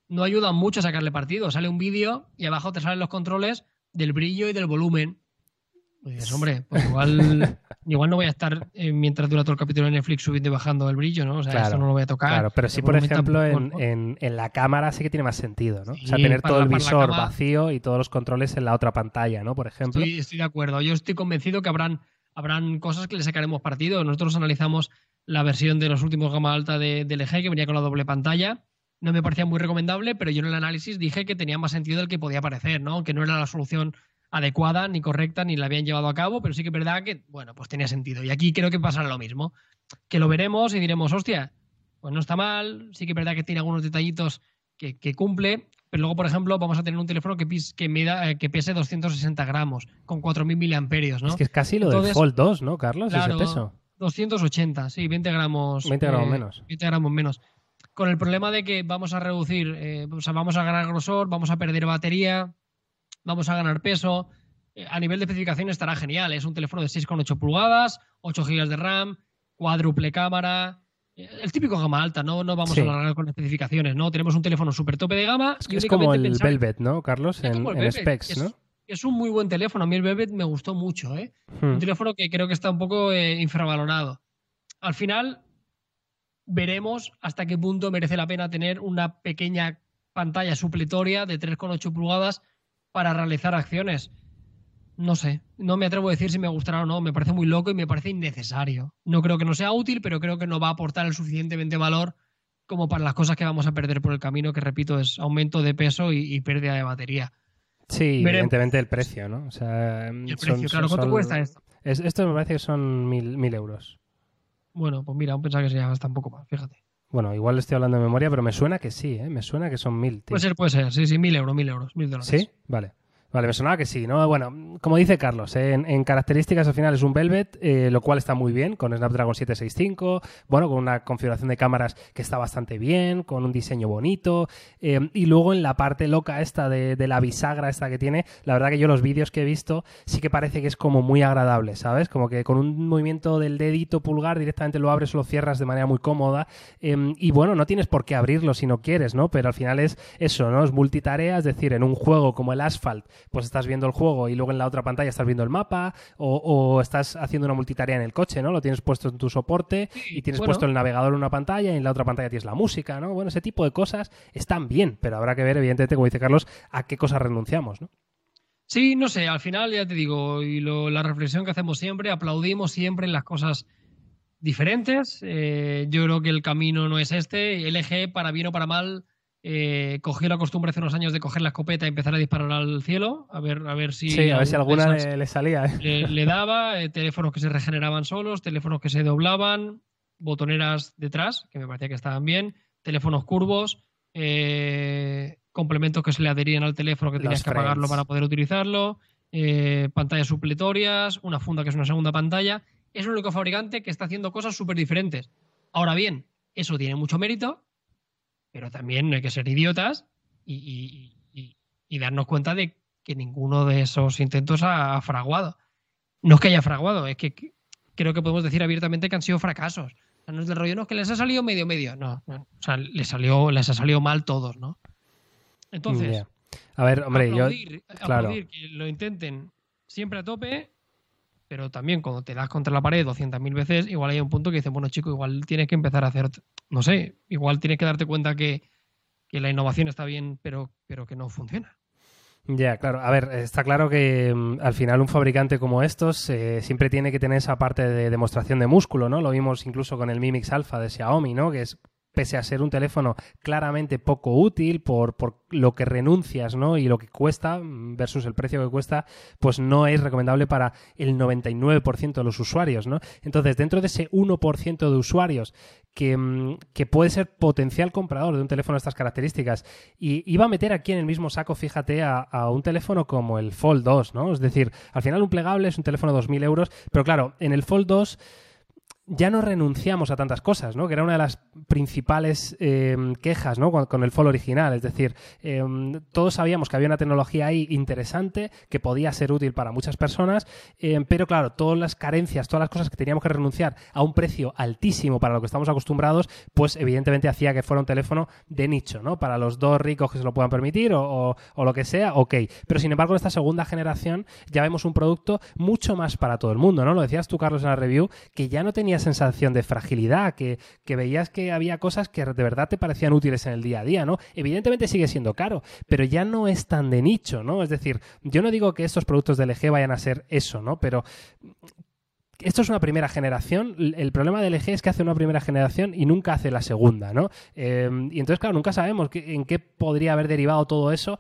no ayudan mucho a sacarle partido. Sale un vídeo y abajo te salen los controles del brillo y del volumen. Pues hombre, pues igual, igual no voy a estar eh, mientras dura todo el capítulo de Netflix subiendo y bajando el brillo, ¿no? O sea, esto no lo voy a tocar. Claro, pero sí, por ejemplo, en, la cámara sí que tiene más sentido, ¿no? o sea, tener todo el visor vacío y todos los controles en la otra pantalla, ¿no? Por ejemplo. Sí, estoy de acuerdo. Yo estoy convencido que habrán, habrán cosas que le sacaremos partido. Nosotros analizamos la versión de los últimos gama alta de, de LG que venía con la doble pantalla. No me parecía muy recomendable, pero yo en el análisis dije que tenía más sentido del que podía parecer, ¿no? Que no era la solución adecuada ni correcta ni la habían llevado a cabo, pero sí que es verdad que, bueno, pues tenía sentido. Y aquí creo que pasará lo mismo, que lo veremos y diremos, hostia, pues no está mal, sí que es verdad que tiene algunos detallitos que, cumple, pero luego, por ejemplo, vamos a tener un teléfono que, que, mida, eh, que pese 260 gramos, con 4.000 miliamperios, ¿no? Es que es casi lo del Fold 2, ¿no, Carlos? Claro, ese peso. 280, sí, 20 gramos. 20 gramos eh, menos. 20 gramos menos. Con el problema de que vamos a reducir, eh, o sea, vamos a ganar grosor, vamos a perder batería, vamos a ganar peso. Eh, a nivel de especificación estará genial. Es un teléfono de 6,8 pulgadas, 8 GB de RAM, cuádruple cámara. Eh, el típico gama alta, no, no vamos a alargar con especificaciones, ¿no? Tenemos un teléfono súper tope de gama. Es, como el Velvet, ¿no, Carlos? En, specs, ¿no? Es, un muy buen teléfono. A mí el Velvet me gustó mucho, ¿eh? Un hmm. teléfono que creo que está un poco eh, infravalorado. Al final, veremos hasta qué punto merece la pena tener una pequeña pantalla supletoria de 3,8 pulgadas para realizar acciones. no sé, no me atrevo a decir si me gustará o no, me parece muy loco y me parece innecesario. No creo que no sea útil, pero creo que no va a aportar el suficientemente valor como para las cosas que vamos a perder por el camino, que repito, es aumento de peso y, y pérdida de batería. Sí, Veremos. evidentemente el precio, ¿no? O sea, el son- precio, claro, ¿cuánto son- cuesta esto? es- esto me parece que son mil, mil euros. Bueno, pues mira, aún pensaba que sería hasta un poco más, fíjate. Bueno, igual estoy hablando de memoria, pero me suena que sí, ¿eh? Me suena que son mil, tío. Puede ser, puede ser, sí, sí, mil euros, mil euros, mil dólares. ¿Sí? Vale. Vale, me sonaba que sí, ¿no? Bueno, como dice Carlos, ¿eh? en, características al final es un Velvet, eh, lo cual está muy bien, con Snapdragon 765, bueno, con una configuración de cámaras que está bastante bien, con un diseño bonito, eh, y luego en la parte loca esta de, de la bisagra esta que tiene, la verdad que yo los vídeos que he visto sí que parece que es como muy agradable, ¿sabes? Como que con un movimiento del dedito pulgar directamente lo abres o lo cierras de manera muy cómoda, y bueno, no tienes por qué abrirlo si no quieres, ¿no? Pero al final es eso, ¿no? Es multitarea, es decir, en un juego como el Asphalt, pues estás viendo el juego y luego en la otra pantalla estás viendo el mapa, o, o estás haciendo una multitarea en el coche, ¿no? Lo tienes puesto en tu soporte y tienes bueno. puesto el navegador en una pantalla y en la otra pantalla tienes la música, ¿no? Bueno, ese tipo de cosas están bien, pero habrá que ver, evidentemente, como dice Carlos, a qué cosas renunciamos, ¿no? Sí, no sé, al final ya te digo, y lo- la reflexión que hacemos siempre, aplaudimos siempre en las cosas diferentes. Eh, yo creo que el camino no es este. LG, para bien o para mal, eh, cogió la costumbre hace unos años de coger la escopeta y empezar a disparar al cielo, a ver, a ver si, Sí, a ver si alguna esas le, le salía, ¿eh? le, le daba, eh, teléfonos que se regeneraban solos, teléfonos que se doblaban, botoneras detrás, que me parecía que estaban bien, teléfonos curvos, eh, complementos que se le adherían al teléfono que Los tenías que apagarlo frames. para poder utilizarlo, pantallas supletorias, una funda que es una segunda pantalla. Es el único fabricante que está haciendo cosas súper diferentes. Ahora bien, eso tiene mucho mérito, pero también no hay que ser idiotas y, y- y- y darnos cuenta de que ninguno de esos intentos ha, fraguado. No es que haya fraguado, es que creo que podemos decir abiertamente que han sido fracasos. O sea, no es del rollo, no, es que les ha salido medio medio. No, no. O sea, les, salió, les ha salido mal todos, ¿no? Entonces. A ver, hombre, yo... claro. aplaudir que lo intenten siempre a tope, pero también cuando te das contra la pared 200.000 veces, igual hay un punto que dices, bueno, chico, igual tienes que empezar a hacer, no sé, igual tienes que darte cuenta que, que la innovación está bien, pero, pero que no funciona. Ya, claro. A ver, está claro que mm, al final un fabricante como estos eh, siempre tiene que tener esa parte de demostración de músculo, ¿no? Lo vimos incluso con el Mi Mix Alpha de Xiaomi, ¿no? Que es pese a ser un teléfono claramente poco útil por, por lo que renuncias, ¿no? Y lo que cuesta mm, versus el precio que cuesta, pues no es recomendable para el 99% de los usuarios, ¿no? Entonces, dentro de ese 1% de usuarios que, mm, que puede ser potencial comprador de un teléfono de estas características. Y iba a meter aquí en el mismo saco, fíjate, a, un teléfono como el Fold 2, ¿no? Es decir, al final un plegable es un teléfono de 2.000 euros, pero claro, en el Fold 2 ya no renunciamos a tantas cosas, ¿no? Que era una de las principales eh, quejas, ¿no? Con, el Fold original. Es decir, eh, todos sabíamos que había una tecnología ahí interesante que podía ser útil para muchas personas, eh, pero claro, todas las carencias, todas las cosas que teníamos que renunciar a un precio altísimo para lo que estamos acostumbrados, pues evidentemente hacía que fuera un teléfono de nicho, ¿no? Para los dos ricos que se lo puedan permitir o, o- o lo que sea, ok. Pero sin embargo, en esta segunda generación ya vemos un producto mucho más para todo el mundo, ¿no? Lo decías tú, Carlos, en la review, que ya no tenía sensación de fragilidad, que, que veías que había cosas que de verdad te parecían útiles en el día a día, ¿no? Evidentemente sigue siendo caro, pero ya no es tan de nicho, ¿no? Es decir, yo no digo que estos productos de LG vayan a ser eso, ¿no? Pero esto es una primera generación. El problema de LG es que hace una primera generación y nunca hace la segunda, ¿no? Eh, y entonces, claro, nunca sabemos en qué podría haber derivado todo eso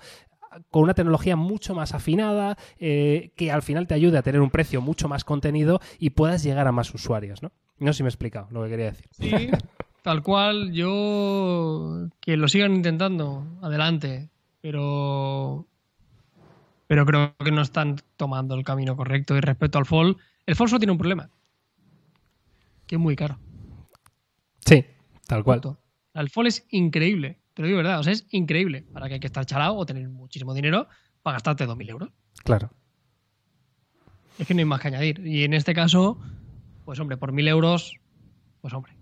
con una tecnología mucho más afinada, eh, que al final te ayude a tener un precio mucho más contenido y puedas llegar a más usuarios, ¿no? No sé si me he explicado lo que quería decir. Sí, tal cual. Yo que lo sigan intentando, adelante. Pero pero creo que no están tomando el camino correcto. Y respecto al Fall, el Fall solo tiene un problema, que es muy caro. Sí, tal cual. El Fall es increíble, te lo digo de verdad, o sea, es increíble. Para que hay que estar chalado o tener muchísimo dinero para gastarte 2.000 euros. Claro. Es que no hay más que añadir. Y en este caso, pues hombre, por 1.000 euros, pues hombre.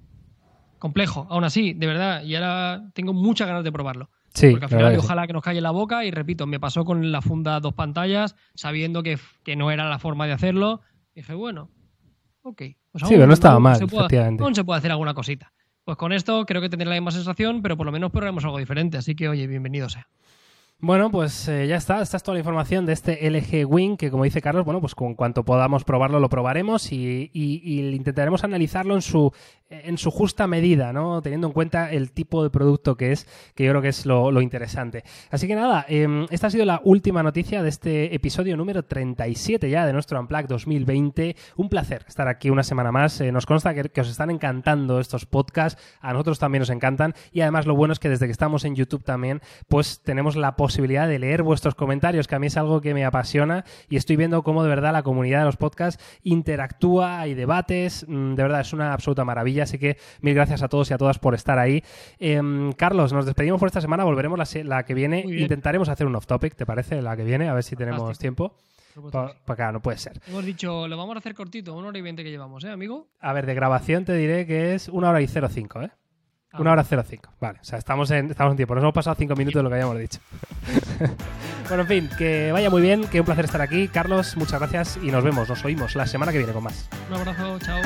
Complejo, aún así, de verdad. Y ahora tengo muchas ganas de probarlo. Sí, Porque al final, ojalá que nos calle la boca. Y repito, me pasó con la funda dos pantallas, sabiendo que, que no era la forma de hacerlo. Dije, bueno, ok. Pues Sí, pero no estaba aún mal, se puede- efectivamente. aún se puede hacer alguna cosita. Pues con esto creo que tendré la misma sensación, pero por lo menos probaremos algo diferente. Así que, oye, bienvenido sea. Bueno, pues eh, ya está. Esta es toda la información de este LG Wing, que como dice Carlos, bueno, pues con cuanto podamos probarlo, lo probaremos y, intentaremos analizarlo en su, en su justa medida, ¿no? Teniendo en cuenta el tipo de producto que es, que yo creo que es lo, interesante. Así que nada, em, esta ha sido la última noticia de este episodio número 37 ya de nuestro Unplug 2020. Un placer estar aquí una semana más. Eh, nos consta que, que os están encantando estos podcasts. A nosotros también nos encantan. Y además lo bueno es que desde que estamos en YouTube también, pues tenemos la posibilidad posibilidad de leer vuestros comentarios, que a mí es algo que me apasiona y estoy viendo cómo de verdad la comunidad de los podcasts interactúa, y debates, mm, de verdad es una absoluta maravilla, así que mil gracias a todos y a todas por estar ahí. Em, Carlos, nos despedimos por esta semana, volveremos la, que viene, intentaremos hacer un off-topic, ¿te parece? La que viene, a ver si tenemos tiempo. Para acá, no puede ser. Hemos dicho, lo vamos a hacer cortito, una hora y veinte que llevamos, ¿eh, amigo? A ver, de grabación te diré que es una hora y 05, ¿eh? Ah, Una hora 05. Vale, o sea, estamos en, estamos en tiempo. Nos hemos pasado cinco minutos de lo que habíamos dicho. bueno, en fin, que vaya muy bien, que un placer estar aquí. Carlos, muchas gracias y nos vemos, nos oímos la semana que viene con más. Un abrazo, chao.